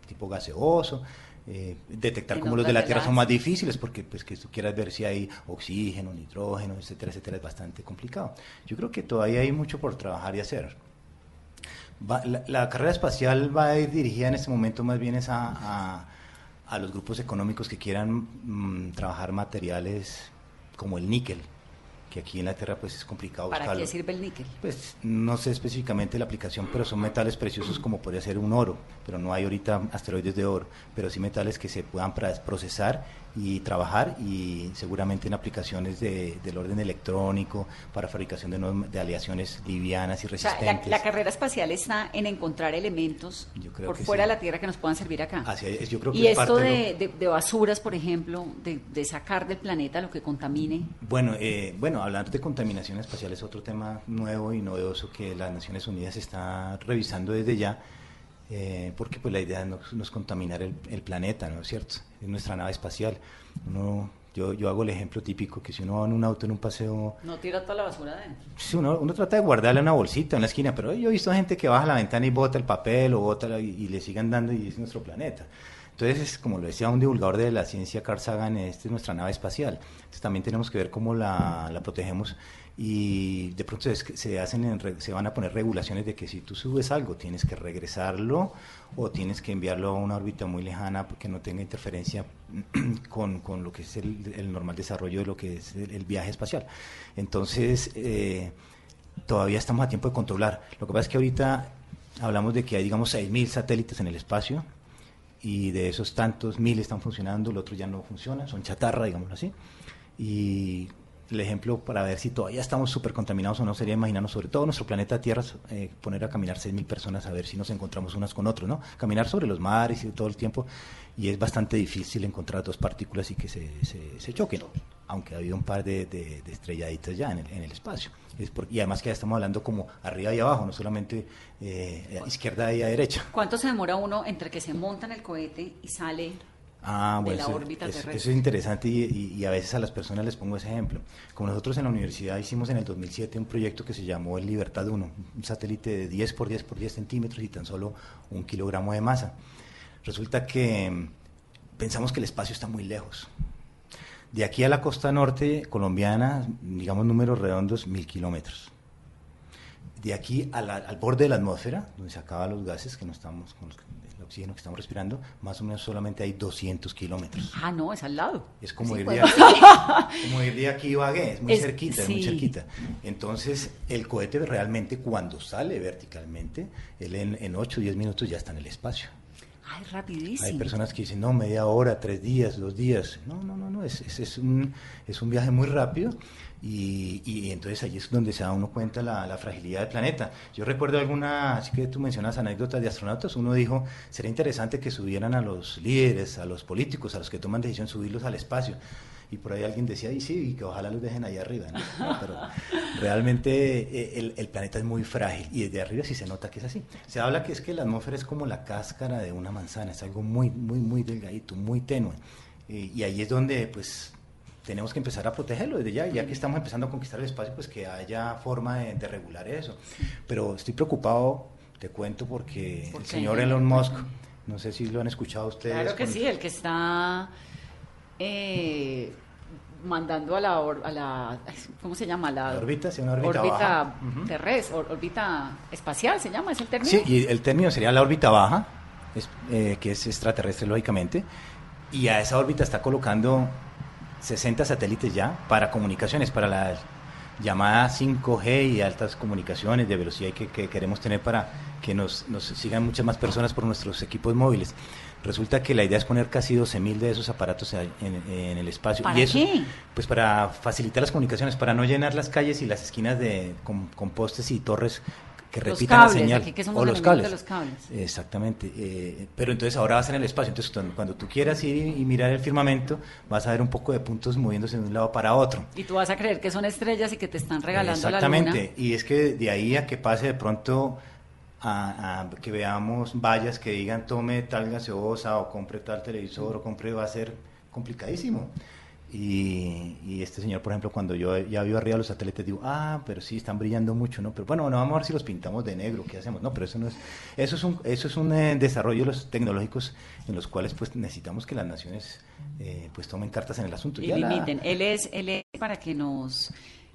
tipo gaseoso. eh, detectar En cómo los de la Tierra son más difíciles porque pues que tú quieras ver si hay oxígeno, nitrógeno, etcétera, etcétera, es bastante complicado. Yo creo que todavía hay mucho por trabajar y hacer. Va- la, la carrera espacial va a ir dirigida en este momento más bien es a, a- a los grupos económicos que quieran mm, trabajar materiales como el níquel, que aquí en la Tierra pues es complicado ¿Para buscarlo. qué sirve el níquel? Pues no sé específicamente la aplicación, pero son metales preciosos como podría ser un oro, pero no hay ahorita asteroides de oro, pero sí metales que se puedan procesar y trabajar y seguramente en aplicaciones de- del orden electrónico para fabricación de, nuevas- de aleaciones livianas y O sea, resistentes. la, la carrera espacial está en encontrar elementos por fuera sí. de la Tierra que nos puedan servir acá. Hacia- es- yo creo que y es esto de, lo- de- basuras, por ejemplo, de, de sacar del planeta lo que contamine. Bueno, eh, bueno, hablar de contaminación espacial es otro tema nuevo y novedoso que las Naciones Unidas está revisando desde ya, eh, porque pues la idea no, no es contaminar el, el planeta, ¿no es cierto? Es nuestra nave espacial. Uno, yo, yo hago el ejemplo típico que si uno va en un auto en un paseo, No tira toda la basura adentro. sí, uno, uno trata de guardarle una bolsita en la esquina, pero yo he visto gente que baja la ventana y bota el papel o bota y, y le sigan dando y es nuestro planeta. Entonces, es como lo decía un divulgador de la ciencia, Carl Sagan, esta es nuestra nave espacial. Entonces, también tenemos que ver cómo la, la protegemos y de pronto es que se, hacen se van a poner regulaciones de que si tú subes algo tienes que regresarlo o tienes que enviarlo a una órbita muy lejana porque no tenga interferencia con, con lo que es el, el normal desarrollo de lo que es el, el viaje espacial. Entonces, eh, todavía estamos a tiempo de controlar. Lo que pasa es que ahorita hablamos de que hay, digamos, 6.000 satélites en el espacio y de esos tantos, mil están funcionando, el otro ya no funciona, son chatarra, digámoslo así. Y el ejemplo para ver si todavía estamos súper contaminados o no sería imaginarnos sobre todo nuestro planeta Tierra, eh, poner a caminar 6.000 personas a ver si nos encontramos unas con otros, ¿no? Caminar sobre los mares y todo el tiempo y es bastante difícil encontrar dos partículas y que se, se, se choquen, aunque ha habido un par de, de- estrelladitas ya en el, en el espacio. Es por- y además que ya estamos hablando como arriba y abajo, no solamente eh, izquierda y a derecha. ¿Cuánto se demora uno entre que se monta el cohete y sale Ah, de bueno, la eso, órbita eso- terrestre? eso es interesante y, y- y a veces a las personas les pongo ese ejemplo. Como nosotros en la universidad hicimos en el 2007 un proyecto que se llamó el Libertad 1, un satélite de 10 por 10 por 10 centímetros y tan solo un kilogramo de masa. Resulta que mm, pensamos que el espacio está muy lejos. De aquí a la costa norte colombiana, digamos números redondos, mil kilómetros. De aquí la- al borde de la atmósfera, donde se acaban los gases, que no estamos con los, oxígeno que estamos respirando, más o menos solamente hay 200 kilómetros. Ah, no, es al lado. Es como, Sí, ir, pues. de aquí, como ir de aquí a Ibagué, es muy Es- cerquita, es muy cerquita. Entonces, el cohete realmente cuando sale verticalmente, él en, en 8 o 10 minutos ya está en el espacio. Rapidísimo. Hay personas que dicen, no, media hora, tres días, dos días. No, no, no, no, es, es, es un, es un viaje muy rápido y, y entonces ahí es donde se da uno cuenta la, la fragilidad del planeta. Yo recuerdo alguna, así que tú mencionas anécdotas de astronautas, uno dijo, sería interesante que subieran a los líderes, a los políticos, a los que toman decisión, subirlos al espacio. Y por ahí alguien decía, y sí, y que ojalá los dejen ahí arriba. ¿no? No, pero realmente eh, el, el planeta es muy frágil y desde arriba sí se nota que es así. Se habla que es que la atmósfera es como la cáscara de una manzana, es algo muy, muy, muy delgadito, muy tenue. Eh, y ahí es donde, pues, tenemos que empezar a protegerlo desde ya, ya que estamos empezando a conquistar el espacio, pues que haya forma de, de regular eso. Pero estoy preocupado, te cuento, porque ¿Por el señor Elon Musk, no sé si lo han escuchado ustedes. Claro que sí, el que está eh, mandando a la, or- a la ¿cómo se llama? La La órbita, sí, una órbita baja. Terrestre, or- órbita espacial, ¿se llama? ¿Es el término? Sí, y el término sería la órbita baja, es- eh, que es extraterrestre lógicamente, y a esa órbita está colocando 60 satélites ya para comunicaciones, para la llamada 5G y altas comunicaciones de velocidad que, que queremos tener para que nos, nos sigan muchas más personas por nuestros equipos móviles. Resulta que la idea es poner casi 12.000 de esos aparatos en, en el espacio. ¿Para y eso, qué? Pues para facilitar las comunicaciones, para no llenar las calles y las esquinas de, con, con postes y torres que Los repitan cables, la señal. aquí que somos o los cables. los cables. Exactamente. eh, pero entonces ahora vas en el espacio. Entonces cuando tú quieras ir y, mirar el firmamento, vas a ver un poco de puntos moviéndose de un lado para otro. Y tú vas a creer que son estrellas y que te están regalando la Exactamente. Y es que de ahí a que pase de pronto a, a que veamos vallas que digan tome tal gaseosa o compre tal televisor o compre, va a ser complicadísimo. Y, y este señor, por ejemplo, cuando yo ya vio arriba los satélites, digo, ah, pero sí, están brillando mucho, ¿no? Pero bueno, no vamos a ver si los pintamos de negro, ¿qué hacemos? No, pero eso no es, eso es un, eso es un eh, desarrollo de los tecnológicos en los cuales pues necesitamos que las naciones eh, pues tomen cartas en el asunto. Y Ya la- limiten. Él es, él es, para que nos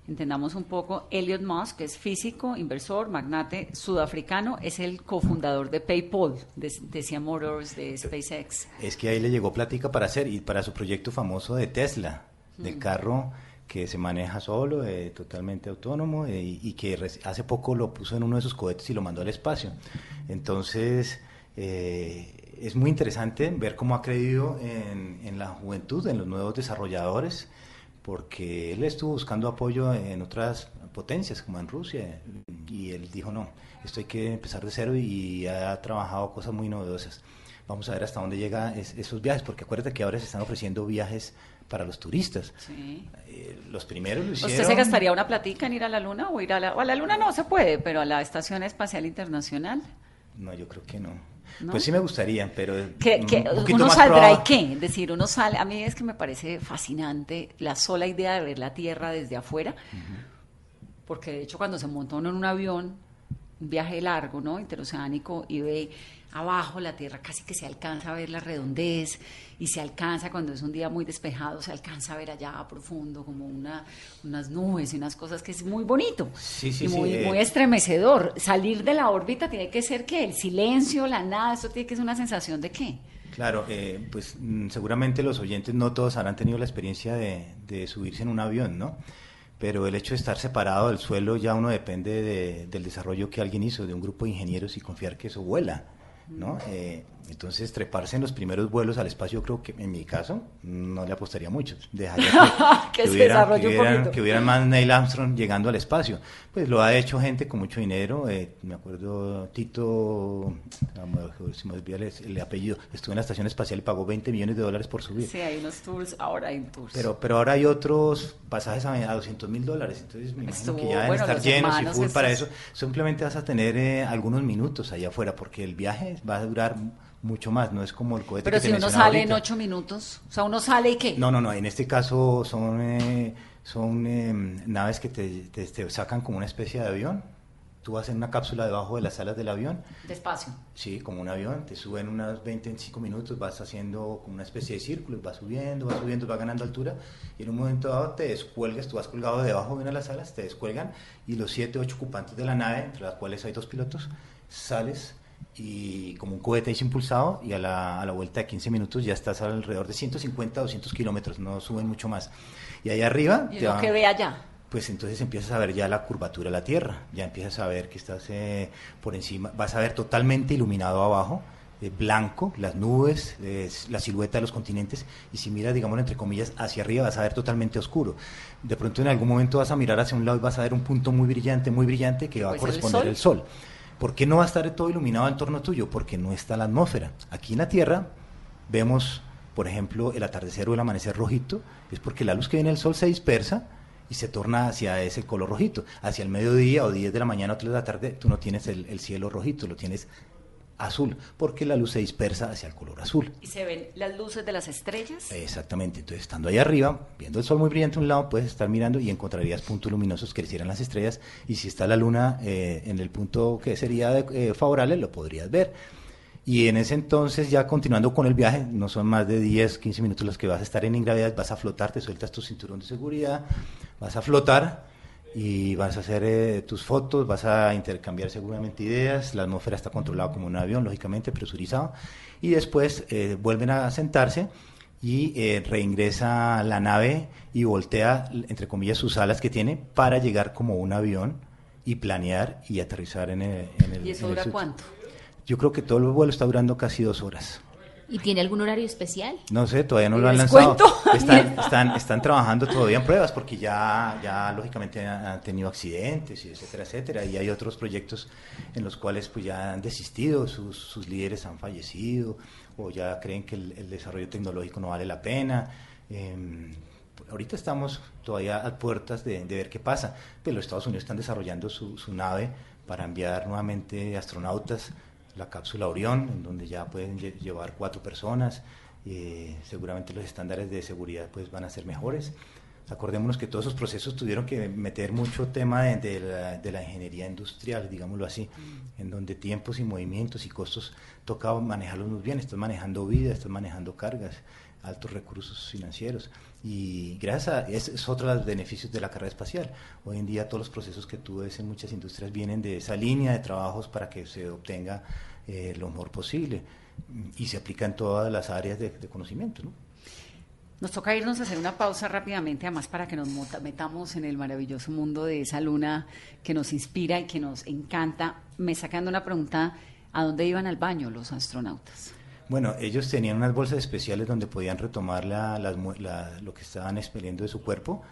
entendamos un poco, Elliot Musk, que es físico, inversor, magnate sudafricano, es el cofundador de PayPal, de Tesla Motors, de SpaceX. Es que ahí le llegó plática para hacer y para su proyecto famoso de Tesla, del carro que se maneja solo, eh, totalmente autónomo eh, y, que hace poco lo puso en uno de sus cohetes y lo mandó al espacio. Entonces, eh, es muy interesante ver cómo ha creído en, en la juventud, en los nuevos desarrolladores, porque él estuvo buscando apoyo en otras potencias, como en Rusia, y él dijo, no, esto hay que empezar de cero y ha trabajado cosas muy novedosas. Vamos a ver hasta dónde llegan esos viajes, porque acuérdate que ahora se están ofreciendo viajes para los turistas. Sí. Eh, los primeros lo hicieron... ¿Usted se gastaría una platica en ir a la luna o ir a la, o a la luna no se puede, pero a la Estación Espacial Internacional? No, yo creo que no. ¿No? Pues sí me gustaría, pero... un uno saldrá y qué, es decir, uno sale, a mí es que me parece fascinante la sola idea de ver la Tierra desde afuera, porque de hecho cuando se monta uno en un avión, un viaje largo, ¿no? Interoceánico, y ve abajo la Tierra, casi que se alcanza a ver la redondez, y se alcanza, cuando es un día muy despejado, se alcanza a ver allá a profundo como una, unas nubes y unas cosas que es muy bonito Sí, sí, y sí, muy, eh. muy estremecedor. Salir de la órbita tiene que ser que el silencio, la nada, eso tiene que ser una sensación de qué. Claro, eh, pues mm, seguramente los oyentes no todos habrán tenido la experiencia de, de subirse en un avión, ¿no? Pero el hecho de estar separado del suelo ya uno depende de- del desarrollo que alguien hizo, de un grupo de ingenieros y confiar que eso vuela, ¿no? Eh, entonces, treparse en los primeros vuelos al espacio, yo creo que en mi caso no le apostaría mucho. Dejaría Que se que hubieran- poquito. que hubieran más Neil Armstrong llegando al espacio. Pues lo ha hecho gente con mucho dinero. eh, me acuerdo Tito, ah, me- se me olvida el, el apellido, estuvo en la estación espacial y pagó 20 millones de dólares por subir. Sí, hay unos tours, ahora hay tours. Pero, pero ahora hay otros pasajes a, a 200 mil dólares, entonces me imagino Estuvo- que ya deben bueno, estar llenos y full para eso. Simplemente vas a tener eh, algunos minutos allá afuera, porque el viaje va a durar mucho más, no es como el cohete Pero que si uno sale en ahorita. ocho minutos, o sea, uno sale y qué. No, no, no, en este caso son, eh, son eh, naves que te, te- te sacan como una especie de avión. Tú vas en una cápsula debajo de las alas del avión, Despacio. sí, como un avión, te suben unas 20, 25 minutos, vas haciendo como una especie de círculo, vas subiendo, vas subiendo, vas ganando altura, y en un momento dado te descuelgas, tú vas colgado debajo de una de las alas, te descuelgan, y los 7, 8 ocupantes de la nave, entre las cuales hay dos pilotos, sales y como un cohete es impulsado y a la, a la vuelta de 15 minutos ya estás alrededor de 150 200 kilómetros, no suben mucho más. Y ahí arriba... Y te lo que ve allá. pues entonces empiezas a ver ya la curvatura de la Tierra, ya empiezas a ver que estás eh, por encima, vas a ver totalmente iluminado abajo, eh, blanco, las nubes, eh, la silueta de los continentes, y si miras, digamos, entre comillas, hacia arriba vas a ver totalmente oscuro. De pronto en algún momento vas a mirar hacia un lado y vas a ver un punto muy brillante, muy brillante que va a el corresponder sol. el Sol. ¿Por qué no va a estar todo iluminado en torno tuyo? Porque no está la atmósfera. Aquí en la Tierra vemos, por ejemplo, el atardecer o el amanecer rojito, es porque la luz que viene del Sol se dispersa y se torna hacia ese color rojito. Hacia el mediodía o 10 de la mañana o 3 de la tarde, tú no tienes el, el cielo rojito, lo tienes azul, porque la luz se dispersa hacia el color azul. Y se ven las luces de las estrellas. Exactamente, entonces estando ahí arriba, viendo el sol muy brillante a un lado, puedes estar mirando y encontrarías puntos luminosos que hicieran las estrellas y si está la luna eh, en el punto que sería de- eh, favorable, lo podrías ver. Y en ese entonces, ya continuando con el viaje, no son más de 10, 15 minutos los que vas a estar en ingravidad, vas a flotar, te sueltas tu cinturón de seguridad, vas a flotar y vas a hacer eh, tus fotos, vas a intercambiar seguramente ideas, la atmósfera está controlada como un avión, lógicamente, presurizado, y después eh, vuelven a sentarse y eh, reingresa la nave y voltea, entre comillas, sus alas que tiene para llegar como un avión y planear y aterrizar en el... en el- ¿Y eso dura cuánto? Yo creo que todo el vuelo está durando casi dos horas. ¿Y tiene algún horario especial? No sé, todavía no ¿Y lo han lanzado. Están, están, están trabajando todavía en pruebas porque ya, ya lógicamente han tenido accidentes, y etcétera, etcétera. Y hay otros proyectos en los cuales pues ya han desistido, sus, sus líderes han fallecido o ya creen que el, el desarrollo tecnológico no vale la pena. Em, ahorita estamos todavía a puertas de, de ver qué pasa. Pero los Estados Unidos están desarrollando su, su nave para enviar nuevamente astronautas la cápsula Orión, en donde ya pueden lle- llevar cuatro personas. eh, seguramente los estándares de seguridad pues van a ser mejores. Acordémonos que todos esos procesos tuvieron que meter mucho tema de, de la, de la ingeniería industrial, digámoslo así, en donde tiempos y movimientos y costos tocaba manejarlos muy bien. Estás manejando vida, estás manejando cargas, altos recursos financieros. Y gracias a ese es otro de los beneficios de la carrera espacial. Hoy en día todos los procesos que tú ves en muchas industrias vienen de esa línea de trabajos para que se obtenga eh, lo mejor posible y se aplica en todas las áreas de, conocimiento. ¿no? Nos toca irnos a hacer una pausa rápidamente, además para que nos metamos en el maravilloso mundo de esa luna que nos inspira y que nos encanta. Me sacan una pregunta, ¿a dónde iban al baño los astronautas? Bueno, ellos tenían unas bolsas especiales donde podían retomar la- la- lo que estaban expeliendo de su cuerpo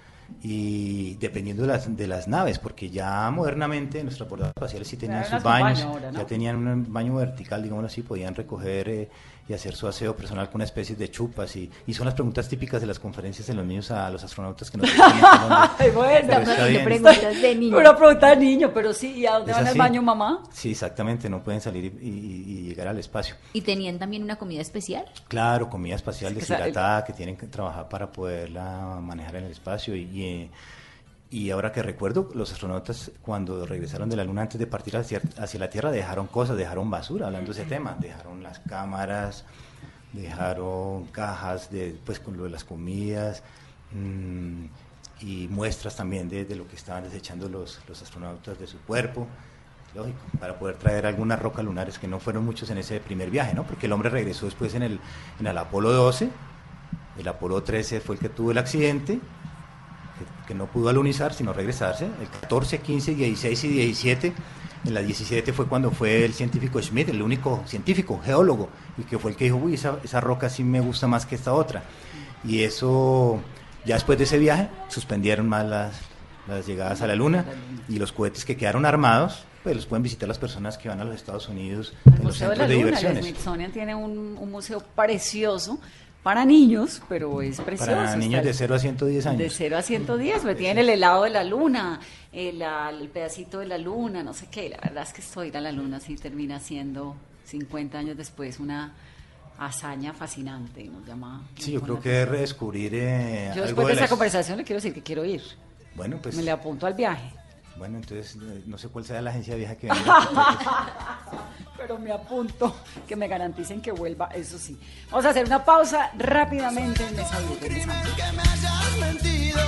y dependiendo de las, de las naves, porque ya modernamente nuestras bordadas espaciales sí tenían sus baños, baño ahora, ¿no? ya tenían un baño vertical, digámoslo así, podían recoger eh, y hacer su aseo personal con una especie de chupas y, y son las preguntas típicas de las conferencias de los niños a los astronautas que nos Ay, bueno. Pero preguntas de niños. Una pregunta de niño, pero sí, ¿y a dónde van al baño, mamá? Sí, exactamente, no pueden salir y, y- y llegar al espacio. ¿Y tenían también una comida especial? Claro, comida espacial deshidratada que tienen que trabajar para poderla manejar en el espacio y, y, ahora que recuerdo, los astronautas cuando regresaron de la Luna antes de partir hacia, hacia la Tierra dejaron cosas, dejaron basura, hablando de ese tema, dejaron las cámaras, dejaron cajas de, pues, con lo de las comidas mm, y muestras también de, de lo que estaban desechando los, los astronautas de su cuerpo. Lógico, para poder traer algunas rocas lunares que no fueron muchos en ese primer viaje, ¿no? Porque el hombre regresó después en el, en el Apolo 12, el Apolo 13 fue el que tuvo el accidente, que, no pudo alunizar, sino regresarse, el 14, 15, 16 y 17, en la 17 fue cuando fue el científico Schmidt, el único científico, geólogo, y que fue el que dijo, uy, esa, esa roca sí me gusta más que esta otra. Y eso, ya después de ese viaje, suspendieron más las, las llegadas a la Luna y los cohetes que quedaron armados, pues los pueden visitar las personas que van a los Estados Unidos El en los de centros la de, el diversiones. Smithsonian tiene un, un museo precioso para niños, pero es precioso. Para niños de 0 a 110 años. De 0 a 110, pues tienen el helado de la luna, el, el pedacito de la luna, no sé qué. La verdad es que esto de ir a la luna sí termina siendo 50 años después una hazaña fascinante. Nos llama Sí, yo creo que atención. redescubrir eh, Yo algo después de esta his- conversación le quiero decir que quiero ir. Bueno, pues Me le apunto al viaje. Bueno, entonces no sé cuál será la agencia vieja que Pero me apunto que me garanticen que vuelva, eso sí. Vamos a hacer una pausa rápidamente en Mesa Blue. que me hayas mentido,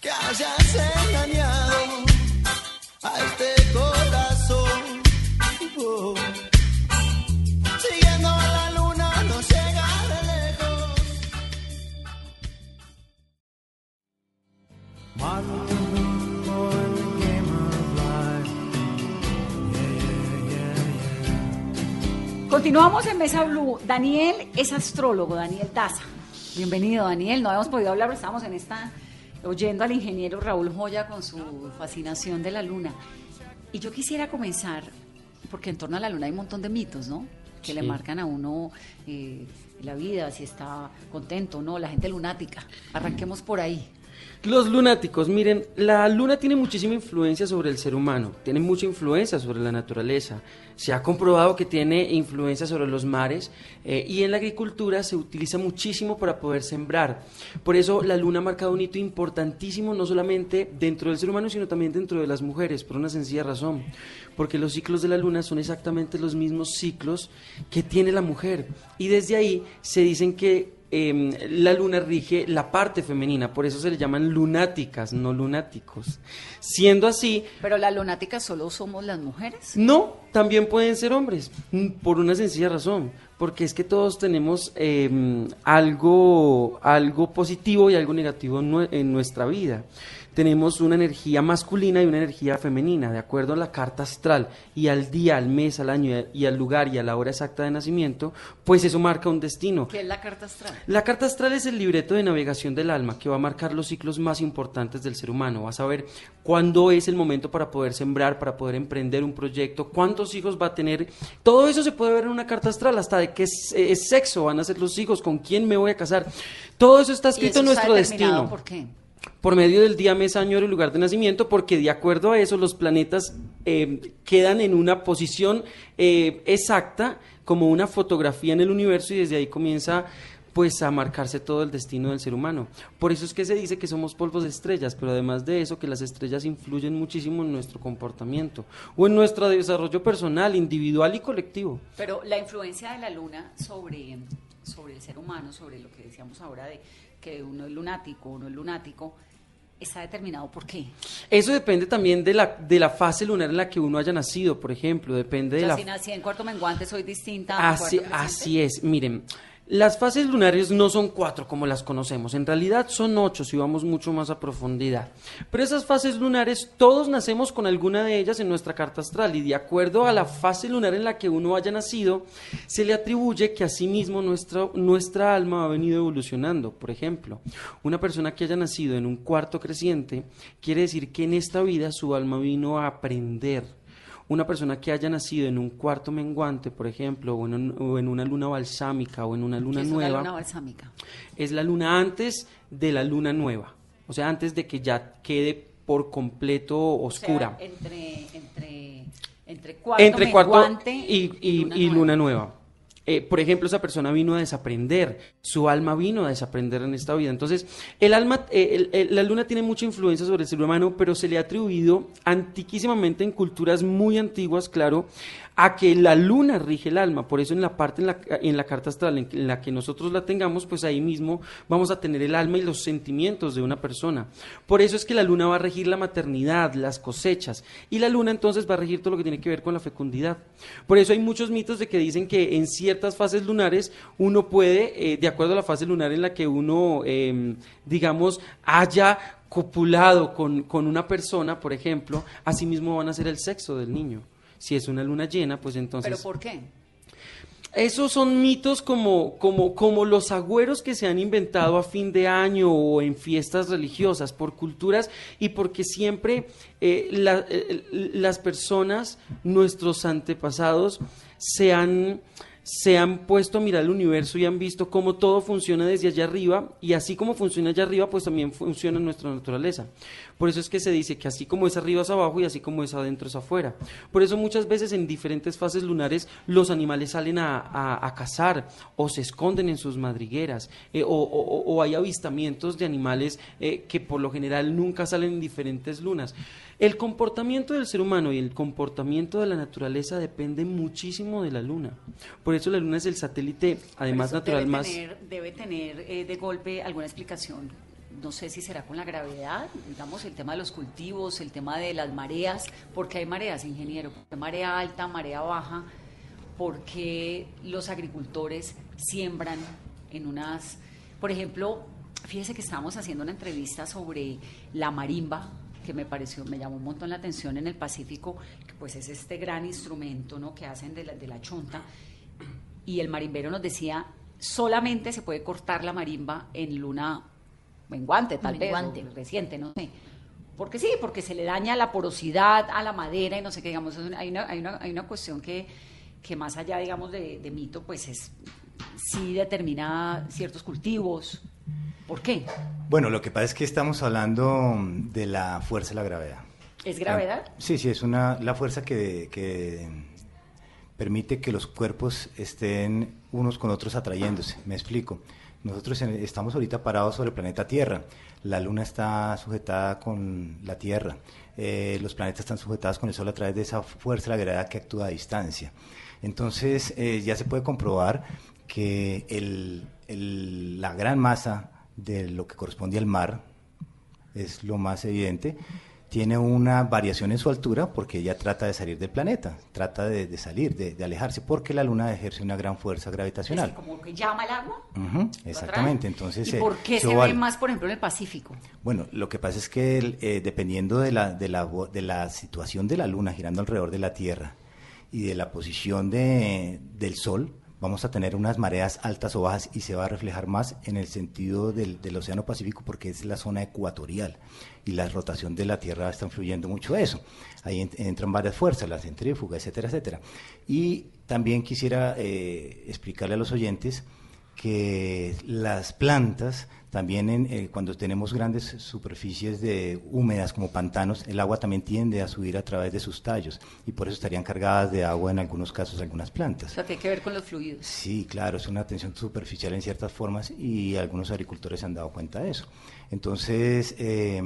que hayas engañado a este corazón. Siguiendo a la luna, no llega de lejos. Continuamos en Mesa Blue. Daniel es astrólogo, Daniel Daza. Bienvenido, Daniel. No habíamos podido hablar, pero estábamos en esta oyendo al ingeniero Raúl Joya con su fascinación de la luna. Y yo quisiera comenzar, porque en torno a la luna hay un montón de mitos, ¿no? Que le marcan a uno eh, la vida, si está contento o no, la gente lunática. Arranquemos por ahí. Los lunáticos, miren, la luna tiene muchísima influencia sobre el ser humano, tiene mucha influencia sobre la naturaleza. Se ha comprobado que tiene influencia sobre los mares eh, y en la agricultura se utiliza muchísimo para poder sembrar. Por eso la luna ha marcado un hito importantísimo no solamente dentro del ser humano, sino también dentro de las mujeres, por una sencilla razón. Porque los ciclos de la luna son exactamente los mismos ciclos que tiene la mujer. Y desde ahí se dicen que em, la luna rige la parte femenina, por eso se le llaman lunáticas, no lunáticos. Siendo así, Pero las lunáticas solo somos las mujeres. no, también pueden ser hombres, mm, por una sencilla razón, porque es que todos tenemos em, algo, algo positivo y algo negativo en nue- en nuestra vida. Tenemos una energía masculina y una energía femenina, de acuerdo a la carta astral y al día, al mes, al año y y al lugar y a la hora exacta de nacimiento, pues eso marca un destino. ¿Qué es la carta astral? La carta astral es el libreto de navegación del alma que va a marcar los ciclos más importantes del ser humano. Va a saber cuándo es el momento para poder sembrar, para poder emprender un proyecto, cuántos hijos va a tener. Todo eso se puede ver en una carta astral, hasta de qué sexo van a ser los hijos, con quién me voy a casar. Todo eso está ¿Y escrito eso en está nuestro determinado destino ¿Por qué? Por medio del día, mes, año, hora y lugar de nacimiento, porque de acuerdo a eso los planetas eh, quedan en una posición eh, exacta, como una fotografía en el universo, y desde ahí comienza pues a marcarse todo el destino del ser humano. Por eso es que se dice que somos polvos de estrellas, pero además de eso, que las estrellas influyen muchísimo en nuestro comportamiento o en nuestro desarrollo personal, individual y colectivo. Pero la influencia de la luna sobre, sobre el ser humano, sobre lo que decíamos ahora de que uno es lunático, uno es lunático, está determinado por qué. Eso depende también de la, de la fase lunar en la que uno haya nacido, por ejemplo, depende O de sea, la si nací en cuarto menguante soy distinta. Así, así es, miren, las fases lunares no son cuatro como las conocemos, en realidad son ocho si vamos mucho más a profundidad. Pero esas fases lunares, todos nacemos con alguna de ellas en nuestra carta astral y de acuerdo a la fase lunar en la que uno haya nacido, se le atribuye que asimismo nuestra, nuestra alma ha venido evolucionando. Por ejemplo, una persona que haya nacido en un cuarto creciente quiere decir que en esta vida su alma vino a aprender una persona que haya nacido en un cuarto menguante, por ejemplo, o en, un- o en una luna balsámica o en una luna ¿Qué es nueva, luna balsámica? es la luna antes de la luna nueva, o sea, antes de que ya quede por completo O sea, oscura. entre, entre, entre cuarto Entre cuarto menguante y, y- y luna nueva. Eh, por ejemplo, esa persona vino a desaprender, su alma vino a desaprender en esta vida. Entonces, el alma, eh, la luna tiene mucha influencia sobre el ser humano, pero se le ha atribuido antiquísimamente en culturas muy antiguas, claro, a que la luna rige el alma. Por eso en la parte en la, en la carta astral en, la que nosotros la tengamos, pues ahí mismo vamos a tener el alma y los sentimientos de una persona. Por eso es que la luna va a regir la maternidad, las cosechas, y la luna entonces va a regir todo lo que tiene que ver con la fecundidad. Por eso hay muchos mitos de que dicen que en ciertas fases lunares uno puede, eh, de acuerdo a la fase lunar en la que uno, eh, digamos, haya copulado con, con una persona, por ejemplo, asimismo van a ser el sexo del niño. Si es una luna llena, pues entonces... ¿Pero por qué? Esos son mitos como, como, como los agüeros que se han inventado a fin de año o en fiestas religiosas por culturas y porque siempre eh, la- eh, las personas, nuestros antepasados, se han, se han puesto a mirar el universo y han visto cómo todo funciona desde allá arriba y así como funciona allá arriba, pues también funciona nuestra naturaleza. Por eso es que se dice que así como es arriba es abajo y así como es adentro es afuera. Por eso muchas veces en diferentes fases lunares los animales salen a, a- a cazar o se esconden en sus madrigueras eh, o, o- o hay avistamientos de animales eh, que por lo general nunca salen en diferentes lunas. El comportamiento del ser humano y el comportamiento de la naturaleza depende muchísimo de la luna. Por eso la luna es el satélite, además natural, debe más... Tener, debe tener eh, de golpe alguna explicación. No sé si será con la gravedad, digamos, el tema de los cultivos, el tema de las mareas, porque hay mareas, ingeniero, marea alta, marea baja, porque los agricultores siembran en unas, por ejemplo, fíjese que estábamos haciendo una entrevista sobre la marimba, que me pareció, me llamó un montón la atención en el Pacífico, que pues es este gran instrumento ¿no? que hacen de la, de la chonta. y el marimbero nos decía, solamente se puede cortar la marimba en luna menguante, tal Menguante. vez, o reciente, no sé. Porque sí, porque se le daña la porosidad a la madera y no sé qué, digamos, es una- hay, una, hay, una, hay una cuestión que, que más allá, digamos, de, de mito, pues es, sí determina ciertos cultivos. ¿Por qué? Bueno, lo que pasa es que estamos hablando de la fuerza de la gravedad. ¿Es gravedad? Sí, sí, es una, la fuerza que, que permite que los cuerpos estén unos con otros atrayéndose. Me explico. Nosotros estamos ahorita parados sobre el planeta Tierra. La Luna está sujetada con la Tierra. Eh, los planetas están sujetados con el Sol a través de esa fuerza de la gravedad que actúa a distancia. Entonces, eh, ya se puede comprobar que la gran masa de lo que corresponde al mar, es lo más evidente, tiene una variación en su altura porque ella trata de salir del planeta, trata de, de salir, de, de alejarse, porque la Luna ejerce una gran fuerza Es gravitacional. que como que llama el agua. Exactamente, entonces... ¿Y eh, por qué se, ve más, por ejemplo, en el Pacífico? Bueno, lo que pasa es que el, eh, dependiendo de la, de, la, de la situación de la Luna girando alrededor de la Tierra y de la posición de, del Sol, vamos a tener unas mareas altas o bajas y se va a reflejar más en el sentido del, del Océano Pacífico porque es la zona ecuatorial y la rotación de la Tierra está influyendo mucho eso. Ahí en- entran varias fuerzas, la centrífuga, etcétera, etcétera. Y también quisiera eh, explicarle a los oyentes que las plantas también en, eh, cuando tenemos grandes superficies de húmedas como pantanos, el agua también tiende a subir a través de sus tallos y por eso estarían cargadas de agua en algunos casos algunas O plantas. sea, tiene que ver con los fluidos. Sí, claro, es una tensión superficial en ciertas formas y algunos agricultores se han dado cuenta de eso. Entonces, eh,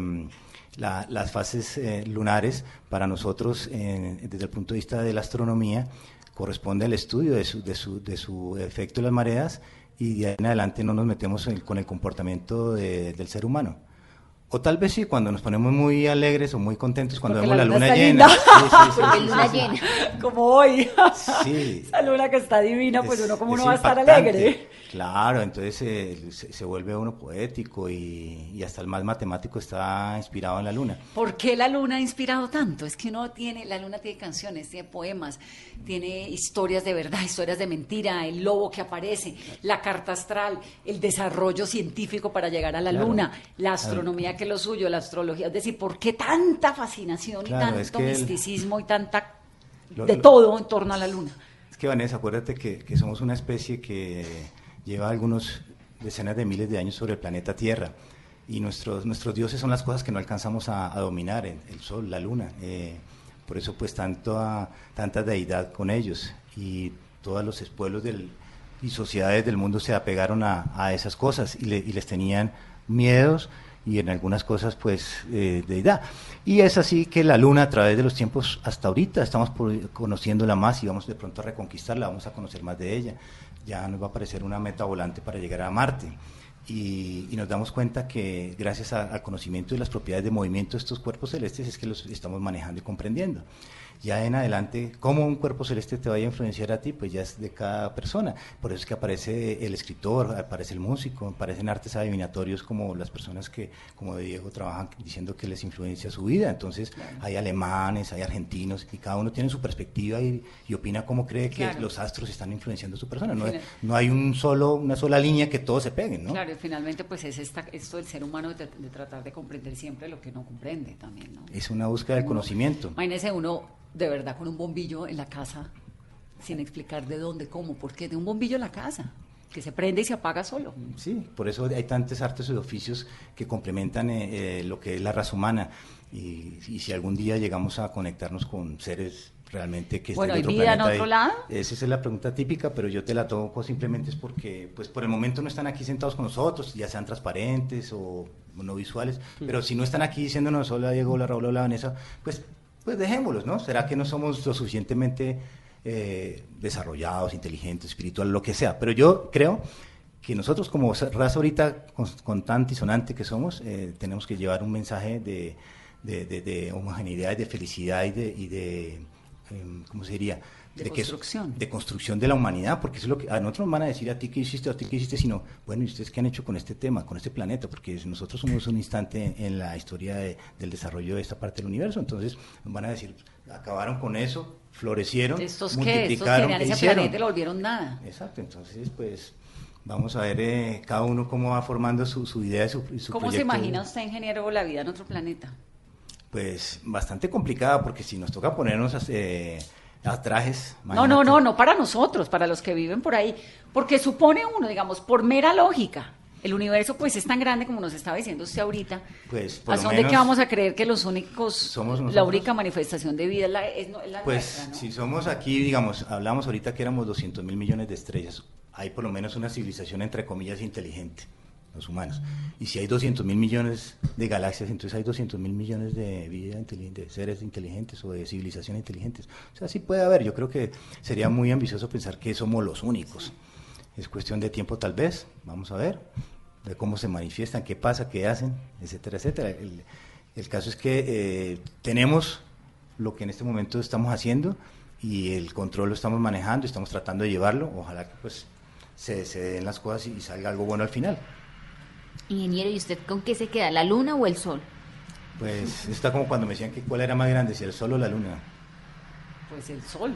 la- las fases eh, lunares para nosotros, desde el punto de vista de la astronomía, corresponde al estudio de su, de su, de su efecto en las mareas y de ahí en adelante no nos metemos en- con el comportamiento de- del ser humano. O tal vez sí, cuando nos ponemos muy alegres o muy contentos cuando Porque vemos la, la luna llena. Sí, luna llena. Como hoy. Sí. Esa luna que está divina, pues Es- uno como uno va a estar alegre. Claro, entonces eh, se, se vuelve uno poético y, y hasta el más matemático está inspirado en la luna. ¿Por qué la luna ha inspirado tanto? Es que uno tiene, la luna tiene canciones, tiene poemas, tiene historias de verdad, historias de mentira, el lobo que aparece, la carta astral, el desarrollo científico para llegar a la Claro. luna, la astronomía que es lo suyo, la astrología. Es decir, ¿por qué tanta fascinación Claro, y es tanto el- misticismo y tanta Lo- de lo- todo en torno a la luna? Es que Vanessa, acuérdate que, que somos una especie que lleva algunos decenas de miles de años sobre el planeta Tierra y nuestros, nuestros dioses son las cosas que no alcanzamos a, dominar, el, sol, la luna. eh, por eso pues tanto a- tanta deidad con ellos y todos los pueblos del, y sociedades del mundo se apegaron a, a esas cosas y les tenían miedos y en algunas cosas pues eh, deidad. Y es así que la luna a través de los tiempos hasta ahorita estamos por- conociéndola más y vamos de pronto a reconquistarla, vamos a conocer más de ella. Ya nos va a aparecer una meta volante para llegar a Marte. Y, y nos damos cuenta que gracias al conocimiento de las propiedades de movimiento de estos cuerpos celestes es que los estamos manejando y comprendiendo. Ya en adelante, cómo un cuerpo celeste te vaya a influenciar a ti, pues ya es de cada persona. Por eso es que aparece el escritor, aparece el músico, aparecen artes adivinatorios como las personas que, como Diego, trabajan diciendo que les influencia su vida. Entonces, hay alemanes, hay argentinos, y cada uno tiene su perspectiva y, y opina cómo cree que Claro. los astros están influenciando a su persona. No, Final- no hay un solo, una sola línea que todos se peguen, ¿no? Claro, y finalmente pues es esta, esto del ser humano de, de tratar de comprender siempre lo que no comprende también, ¿no? Es una búsqueda del conocimiento. Imagínese uno de verdad con un bombillo en la casa sin explicar de dónde, cómo, por qué, de un bombillo en la casa que se prende y se apaga solo. Sí, por eso hay tantos artes y oficios que complementan eh, eh, lo que es la raza humana. Y, y si algún día llegamos a conectarnos con seres realmente que estén Bueno, de ¿hay otro vida en otro ahí, lado? Esa es la pregunta típica, pero yo te la toco simplemente es porque, pues por el momento no están aquí sentados con nosotros, ya sean transparentes o no visuales, pero si no están aquí diciéndonos hola Diego, hola Raúl, hola Vanessa, pues, pues dejémoslos, ¿no? ¿Será que no somos lo suficientemente eh, desarrollados, inteligentes, espirituales, lo que sea? Pero yo creo que nosotros como raza ahorita con, con tan tisonante que somos, eh, tenemos que llevar un mensaje de, de, de- y de felicidad y de, y de em, ¿cómo se diría?, De que construcción. de construcción de la humanidad, porque eso es lo que a nosotros nos van a decir a ti qué hiciste, a ti qué hiciste, sino, bueno, ¿y ustedes qué han hecho con este tema, con este planeta? Porque nosotros somos un instante en la historia de- del desarrollo de esta parte del universo, entonces nos van a decir, acabaron con eso, florecieron, ¿Estos qué? Estos multiplicaron, tenían ¿qué ese planeta lo volvieron nada. Exacto, entonces pues vamos a ver eh, cada uno cómo va formando su, su idea y su, su ¿Cómo se imagina usted, ingeniero, la vida en otro planeta? Pues bastante complicada porque si nos toca ponernos eh, a trajes... No, no, no, no para nosotros, para los que viven por ahí. Porque supone uno, digamos, por mera lógica, el universo pues es tan grande como nos estaba diciendo usted ahorita. Pues por ¿A dónde que vamos a creer que los únicos, somos la única manifestación de vida es la, es, no- es la Pues nuestra, ¿no? si somos aquí, digamos, hablamos ahorita que éramos 200 mil millones de estrellas, hay por lo menos una civilización entre comillas inteligente, los humanos. Y si hay 200 mil millones de galaxias, entonces hay 200 mil millones de vida inteligente, de seres inteligentes o de civilizaciones inteligentes. O sea, sí puede haber, yo creo que sería muy ambicioso pensar que somos los únicos. Es cuestión de tiempo tal vez, vamos a ver, de cómo se manifiestan, qué pasa, qué hacen, etcétera, etcétera. El, caso es que eh, tenemos lo que en este momento estamos haciendo y el control lo estamos manejando, estamos tratando de llevarlo. Ojalá que pues se, den las cosas y salga algo bueno al final. Ingeniero, ¿y usted con qué se queda, la luna o el sol? Pues está como cuando me decían que cuál era más grande, si el sol o la luna. Pues el sol.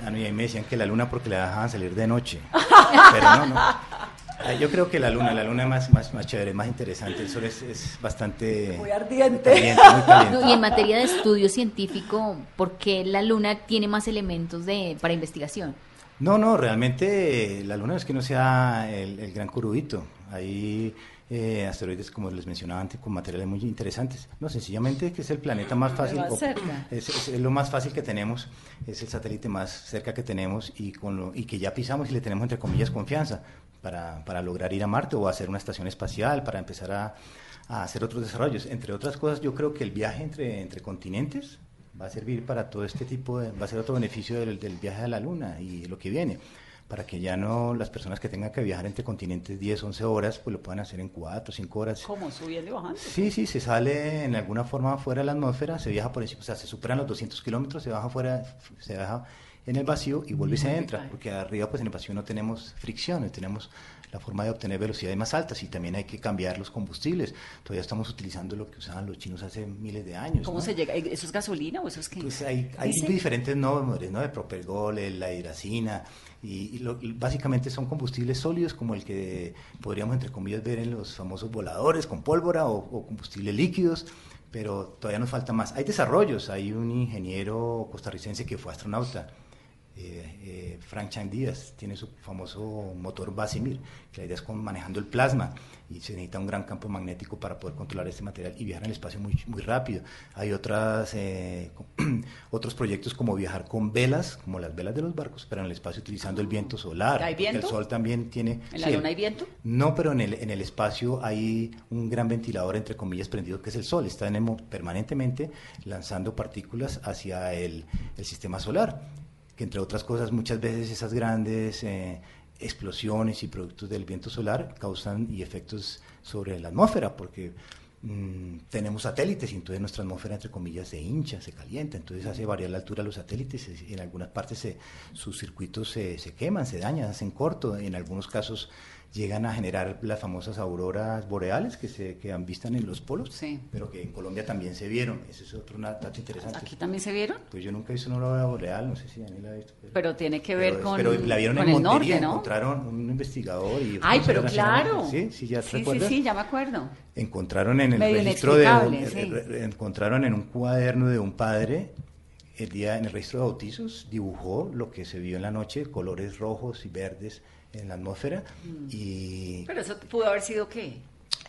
Y ahí me decían que la luna porque la dejaban salir de noche. Pero no, no. Ah, Yo creo que la luna, la luna es más, más, más chévere, más interesante. El sol es, es bastante... Muy ardiente. Caliente, muy caliente. No, y en materia de estudio científico, ¿por qué la luna tiene más elementos de, para investigación? No, no, realmente eh, la luna es que no sea el, el gran curudito. Hay eh, asteroides, como les mencionaba antes, con materiales muy interesantes. No, sencillamente que es el planeta más fácil. más cerca. Es, es- es lo más fácil que tenemos, es el satélite más cerca que tenemos y, con lo- y que ya pisamos y le tenemos, entre comillas, confianza para, para lograr ir a Marte o hacer una estación espacial, para empezar a, a hacer otros desarrollos. Entre otras cosas, yo creo que el viaje entre, entre continentes va a servir para todo este tipo de, va a ser otro beneficio del, del viaje a la Luna y lo que viene, para que ya no las personas que tengan que viajar entre continentes 10, 11 horas, pues lo puedan hacer en 4, 5 horas. ¿Cómo? Subiendo y bajando. Sí, sí, se sale en alguna forma fuera de la atmósfera, se viaja por encima, o sea, se superan los 200 kilómetros, se baja fuera, se baja en el vacío y vuelve y se entra, porque arriba pues en el vacío no tenemos fricciones, tenemos la forma de obtener velocidades más altas y también hay que cambiar los combustibles. Todavía estamos utilizando lo que usaban los chinos hace miles de años. ¿Cómo ¿no? se llega? ¿Eso es gasolina o eso es qué? Pues hay, hay diferentes nombres, ¿no? El propelgol, el- la hidracina, y, y lo- y básicamente son combustibles sólidos como el que podríamos, entre comillas, ver en los famosos voladores con pólvora o, o combustibles líquidos, pero todavía nos falta más. Hay desarrollos, hay un ingeniero costarricense que fue astronauta, eh, eh, Frank Chang Díaz, tiene su famoso motor Basimir, que la idea es con manejando el plasma y se necesita un gran campo magnético para poder controlar este material y viajar en el espacio muy, muy rápido. Hay otras, eh, otros proyectos como viajar con velas, como las velas de los barcos, pero en el espacio utilizando el viento solar. ¿Hay viento? El sol también tiene... ¿En la sí, luna hay viento? no, pero en el, en el espacio hay un gran ventilador, entre comillas, prendido, que es el Sol. Está en el mo- permanentemente lanzando partículas hacia el, el sistema solar. Entre otras cosas, muchas veces esas grandes eh, explosiones y productos del viento solar causan y efectos sobre la atmósfera, porque mm, tenemos satélites y entonces nuestra atmósfera, entre comillas, se hincha, se calienta, entonces hace variar la altura de los satélites, y en algunas partes se- sus circuitos se, se queman, se dañan, hacen corto, en algunos casos llegan a generar las famosas auroras boreales que se que avistan en los polos, Sí. pero que en Colombia también se vieron, ese es otro dato interesante. ¿Aquí también se vieron? Pues yo nunca he visto una aurora boreal, no sé si Daniel la ha visto. Pero tiene que pero ver es- con, pero la vieron con en el Montería, norte, ¿no? encontraron un investigador y... Ay, pero claro. Sí, sí, ya te sí, sí, recuerdas. sí, ya me acuerdo. encontraron en el Medio registro de un- sí. encontraron en un cuaderno de un padre el día en el registro de bautizos dibujó lo que se vio en la noche colores rojos y verdes en la atmósfera Mm. y Pero eso pudo haber sido qué?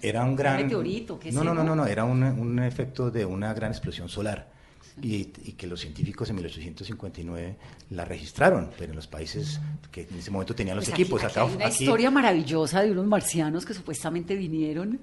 era un gran meteorito, qué no sé no no no no era un, un efecto de una gran explosión solar y, y que los científicos en 1859 la registraron pero en los países que en ese momento tenían los Pues aquí- equipos aquí acá hay una aquí- historia maravillosa de unos marcianos que supuestamente vinieron.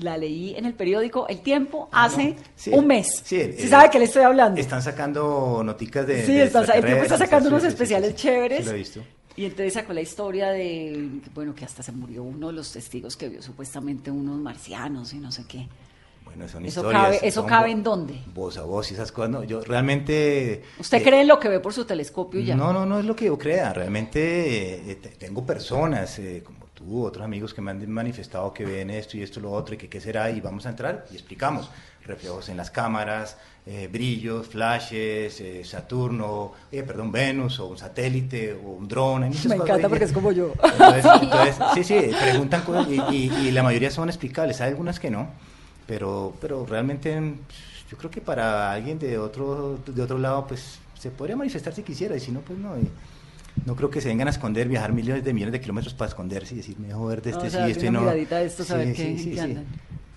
La leí en el periódico El Tiempo Ah, hace no. Sí, un mes. sí, ¿Sí eh, sabe que le estoy hablando? Están sacando noticas de. Sí, de está- el Tiempo está sacando unos especiales chéveres. Lo he visto. Y entonces sacó la historia de, bueno, que hasta se murió uno de los testigos que vio supuestamente unos marcianos y no sé qué. Bueno, son ¿Eso historias. cabe- eso cabe en dónde? Voz a voz y esas cosas. No, yo realmente... ¿Usted eh, cree en lo que ve por su telescopio ya? No, no, no es lo que yo crea. Realmente eh, te- tengo personas eh, como tú, otros amigos que me han manifestado que ven esto y esto y lo otro y que qué será y vamos a entrar y explicamos. Reflejos en las cámaras, eh, brillos, flashes, eh, Saturno, eh, perdón, Venus o un satélite o un dron. Me encanta porque que- es como yo. Entonces, entonces, sí, sí, preguntan cosas y, y- y la mayoría son explicables. Hay algunas que no, pero, pero realmente mm, yo creo que para alguien de otro, de otro lado, pues se podría manifestar si quisiera, y si no, pues no. y no creo que se vengan a esconder, viajar millones de millones de kilómetros para esconderse y decir, mejor de este o sea, sí, este no. miradita de esto, saber qué- qué andan.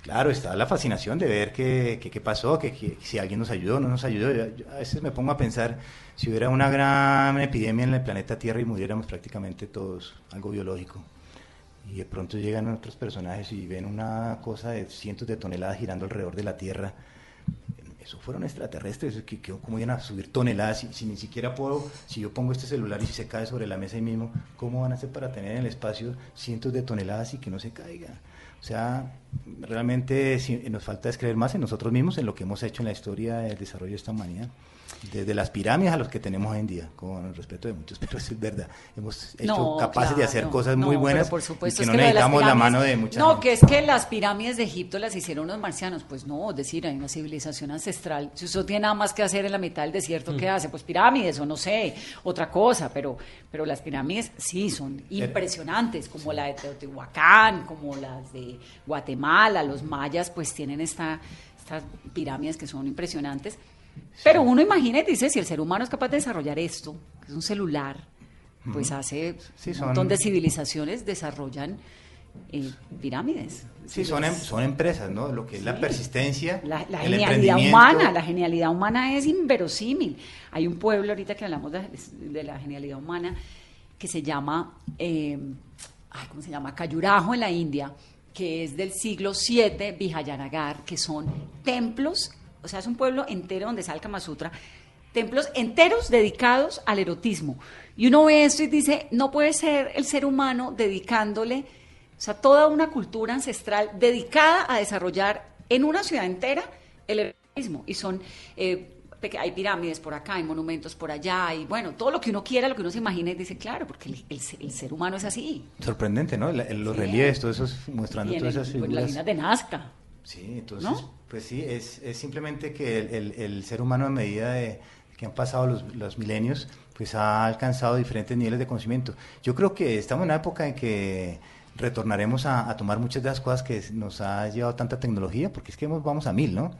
Claro, está la fascinación de ver qué, pasó, que, si alguien nos ayudó o no nos ayudó. Yo a veces me pongo a pensar, si hubiera una gran epidemia en el planeta Tierra y muriéramos prácticamente todos, algo biológico, y de pronto llegan otros personajes y ven una cosa de cientos de toneladas girando alrededor de la Tierra, eso fueron extraterrestres, que, que- ¿cómo iban a subir toneladas si, si ni siquiera puedo, si yo pongo este celular y si se cae sobre la mesa ahí mismo, ¿cómo van a hacer para tener en el espacio cientos de toneladas y que no se caiga? O sea, realmente sí, nos falta es creer más en nosotros mismos, en lo que hemos hecho en la historia del desarrollo de esta humanidad. Desde las pirámides a los que tenemos hoy en día, con el respeto de muchos, pero es verdad. Hemos hecho No, capaces de hacer no, cosas no, muy pero buenas por supuesto, y que no necesitamos la mano de mucha No, gente. que es que las pirámides de Egipto las hicieron los marcianos. Pues no, es decir, hay una civilización ancestral. Si usted tiene nada más que hacer en la mitad del desierto, Mm. ¿qué hace? Pues pirámides o no sé, otra cosa. Pero, pero las pirámides sí son impresionantes, como la de Teotihuacán, como las de Guatemala. Los mayas pues tienen esta, estas pirámides que son impresionantes. Pero uno imagina y dice, si el ser humano es capaz de desarrollar esto, que es un celular, pues hace Sí, un montón de civilizaciones desarrollan eh, pirámides. Sí, son, em- son empresas, ¿no? Lo que es la persistencia, La, la el genialidad humana, la genialidad humana es inverosímil. Hay un pueblo ahorita que hablamos de, de la genialidad humana que se llama, eh, ay, ¿cómo se llama? Cayurajo en la India, que es del siglo VII, Vijayanagar, que son templos, o sea, es un pueblo entero donde está el Kama Sutra, templos enteros dedicados al erotismo. Y uno ve esto y dice, no puede ser el ser humano dedicándole, o sea, toda una cultura ancestral dedicada a desarrollar en una ciudad entera el erotismo. Y son, eh, hay pirámides por acá, hay monumentos por allá, y bueno, todo lo que uno quiera, lo que uno se imagina, y dice, claro, porque el, el se- el ser humano es así. Sorprendente, ¿no? Los Sí. relieves, todos esos, mostrando todas esas pues, figuras. las líneas de Nazca. Sí, entonces, ¿No? Pues sí, es, es simplemente que el, el- el ser humano a medida de que han pasado los, los milenios, pues ha alcanzado diferentes niveles de conocimiento. Yo creo que estamos en una época en que retornaremos a, a tomar muchas de las cosas que nos ha llevado tanta tecnología, porque es que vamos a mil, ¿no?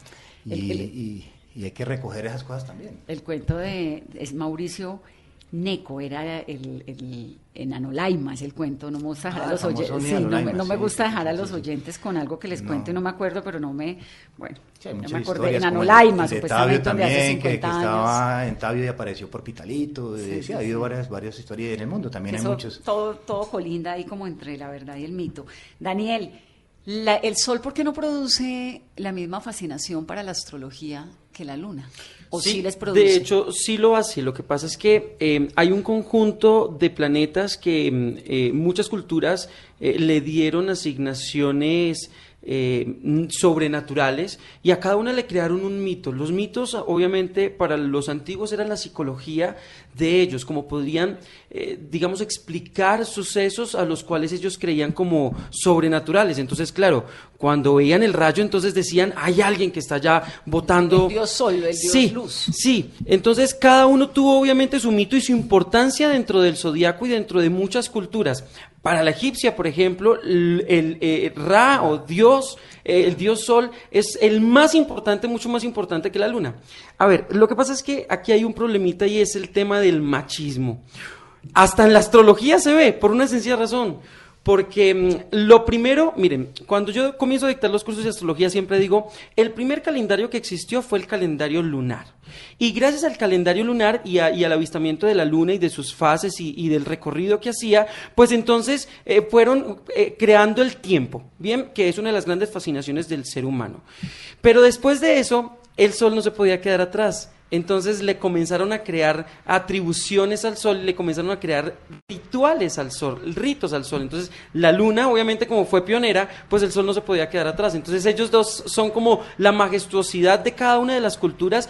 Y, El- el- y- y hay que recoger esas cosas también. El cuento de es Mauricio Neco, era el, el Enanolaima, es el cuento, no me gusta dejar Ah, a los el famoso oyentes, sí, no, me- no gusta dejar a los oyentes con algo que les No. cuento y no me acuerdo, pero no me, bueno, Sí, muchas me acordé, Enanolaima, de supuestamente donde hace también, que, que 50 años. estaba en Tabio y apareció por Pitalito. eh, Sí, ha habido varias, varias historias en el mundo, también hay muchos. Todo, todo colinda ahí como entre la verdad y el mito. Daniel, la- el sol, ¿por qué no produce la misma fascinación para la astrología que la luna? ¿O sí, les produce? De hecho, sí lo hace. Lo que pasa es que eh, hay un conjunto de planetas que mm, eh, muchas culturas eh, le dieron asignaciones eh, sobrenaturales y a cada una le crearon un mito. Los mitos, obviamente, para los antiguos eran la psicología de ellos, como podrían, eh, digamos, explicar sucesos a los cuales ellos creían como sobrenaturales. Entonces, claro, cuando veían el rayo, entonces decían, hay alguien que está allá botando... El dios sol, el dios sí, luz. Sí, entonces cada uno tuvo obviamente su mito y su importancia dentro del zodiaco y dentro de muchas culturas. Para la egipcia, por ejemplo, el, eh, Ra o Dios, eh, el Dios Sol, es el más importante, mucho más importante que la luna. A ver, lo que pasa es que aquí hay un problemita y es el tema del machismo. Hasta en la astrología se ve, por una sencilla razón. Porque mm, lo primero, miren, cuando yo comienzo a dictar los cursos de astrología siempre digo, el primer calendario que existió fue el calendario lunar. Y gracias al calendario lunar y, al avistamiento de la luna y de sus fases y, y del recorrido que hacía, pues entonces eh, fueron eh, creando el tiempo, ¿bien? Que es una de las grandes fascinaciones del ser humano. Pero después de eso, el sol no se podía quedar atrás. Entonces le comenzaron a crear atribuciones al sol, le comenzaron a crear rituales al sol, ritos al sol. Entonces la luna, obviamente como fue pionera, pues el sol no se podía quedar atrás. Entonces ellos dos son como la majestuosidad de cada una de las culturas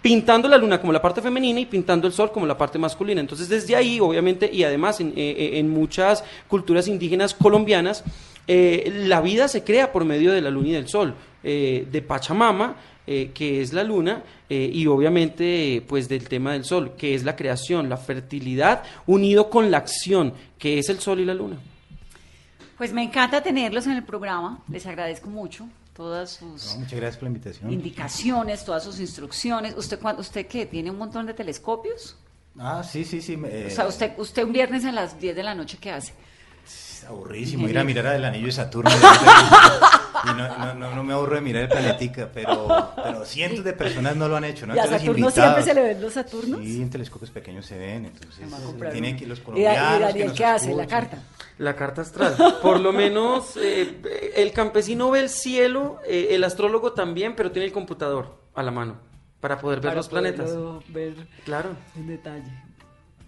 pintando la luna como la parte femenina y pintando el sol como la parte masculina. Entonces, desde ahí, obviamente, y además en, eh, eh, muchas culturas indígenas colombianas, eh, la vida se crea por medio de la luna y del sol, eh, de Pachamama, eh, que es la luna, eh, y obviamente, pues del tema del sol, que es la creación, la fertilidad, unido con la acción, que es el sol y la luna. Pues me encanta tenerlos en el programa, les agradezco mucho todas sus No, muchas gracias por la invitación. indicaciones, todas sus instrucciones. ¿Usted cuándo, usted qué? ¿Tiene un montón de telescopios? Ah, sí, sí, sí. me- O sea, usted, usted un viernes a las 10 de la noche, ¿qué hace? Es aburrísimo ir a mirar el anillo de Saturno. y no, no, no, no me aburro de mirar el planetica, pero, pero cientos de personas no lo han hecho, ¿no? ¿Y a Saturno invitados. siempre se le ven los Saturnos? Sí, en telescopios pequeños se ven, entonces comprar tienen que los ¿Y Da- colombianos ¿Y Daniel qué hace? ¿La carta? La carta astral. Por lo menos eh, el campesino ve el cielo, eh, el astrólogo también, pero tiene el computador a la mano para poder ver Para los planetas. ver Claro, en detalle.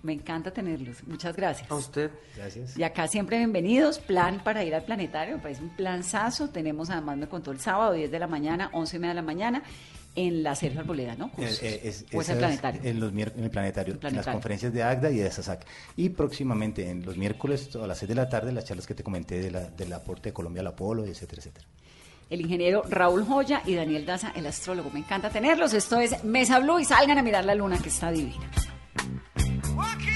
Me encanta tenerlos. Muchas gracias. a usted. Gracias. Y acá siempre bienvenidos. Plan para ir al planetario. Me parece un planzazo. Tenemos, además, me contó el sábado, 10 de la mañana, 11 y media de la mañana, en la Sergio Arboleda, ¿no? Eh, eh, es- o es el planetario. En, los en el planetario, El en las conferencias de AGDA y de SASAC. Y próximamente, en los miércoles a las 6 de la tarde, las charlas que te comenté de la, del aporte de Colombia al Apolo, etcétera, etcétera. El ingeniero Raúl Joya y Daniel Daza, el astrólogo. Me encanta tenerlos. Esto es Mesa Blue y salgan a mirar la luna que está divina. Walking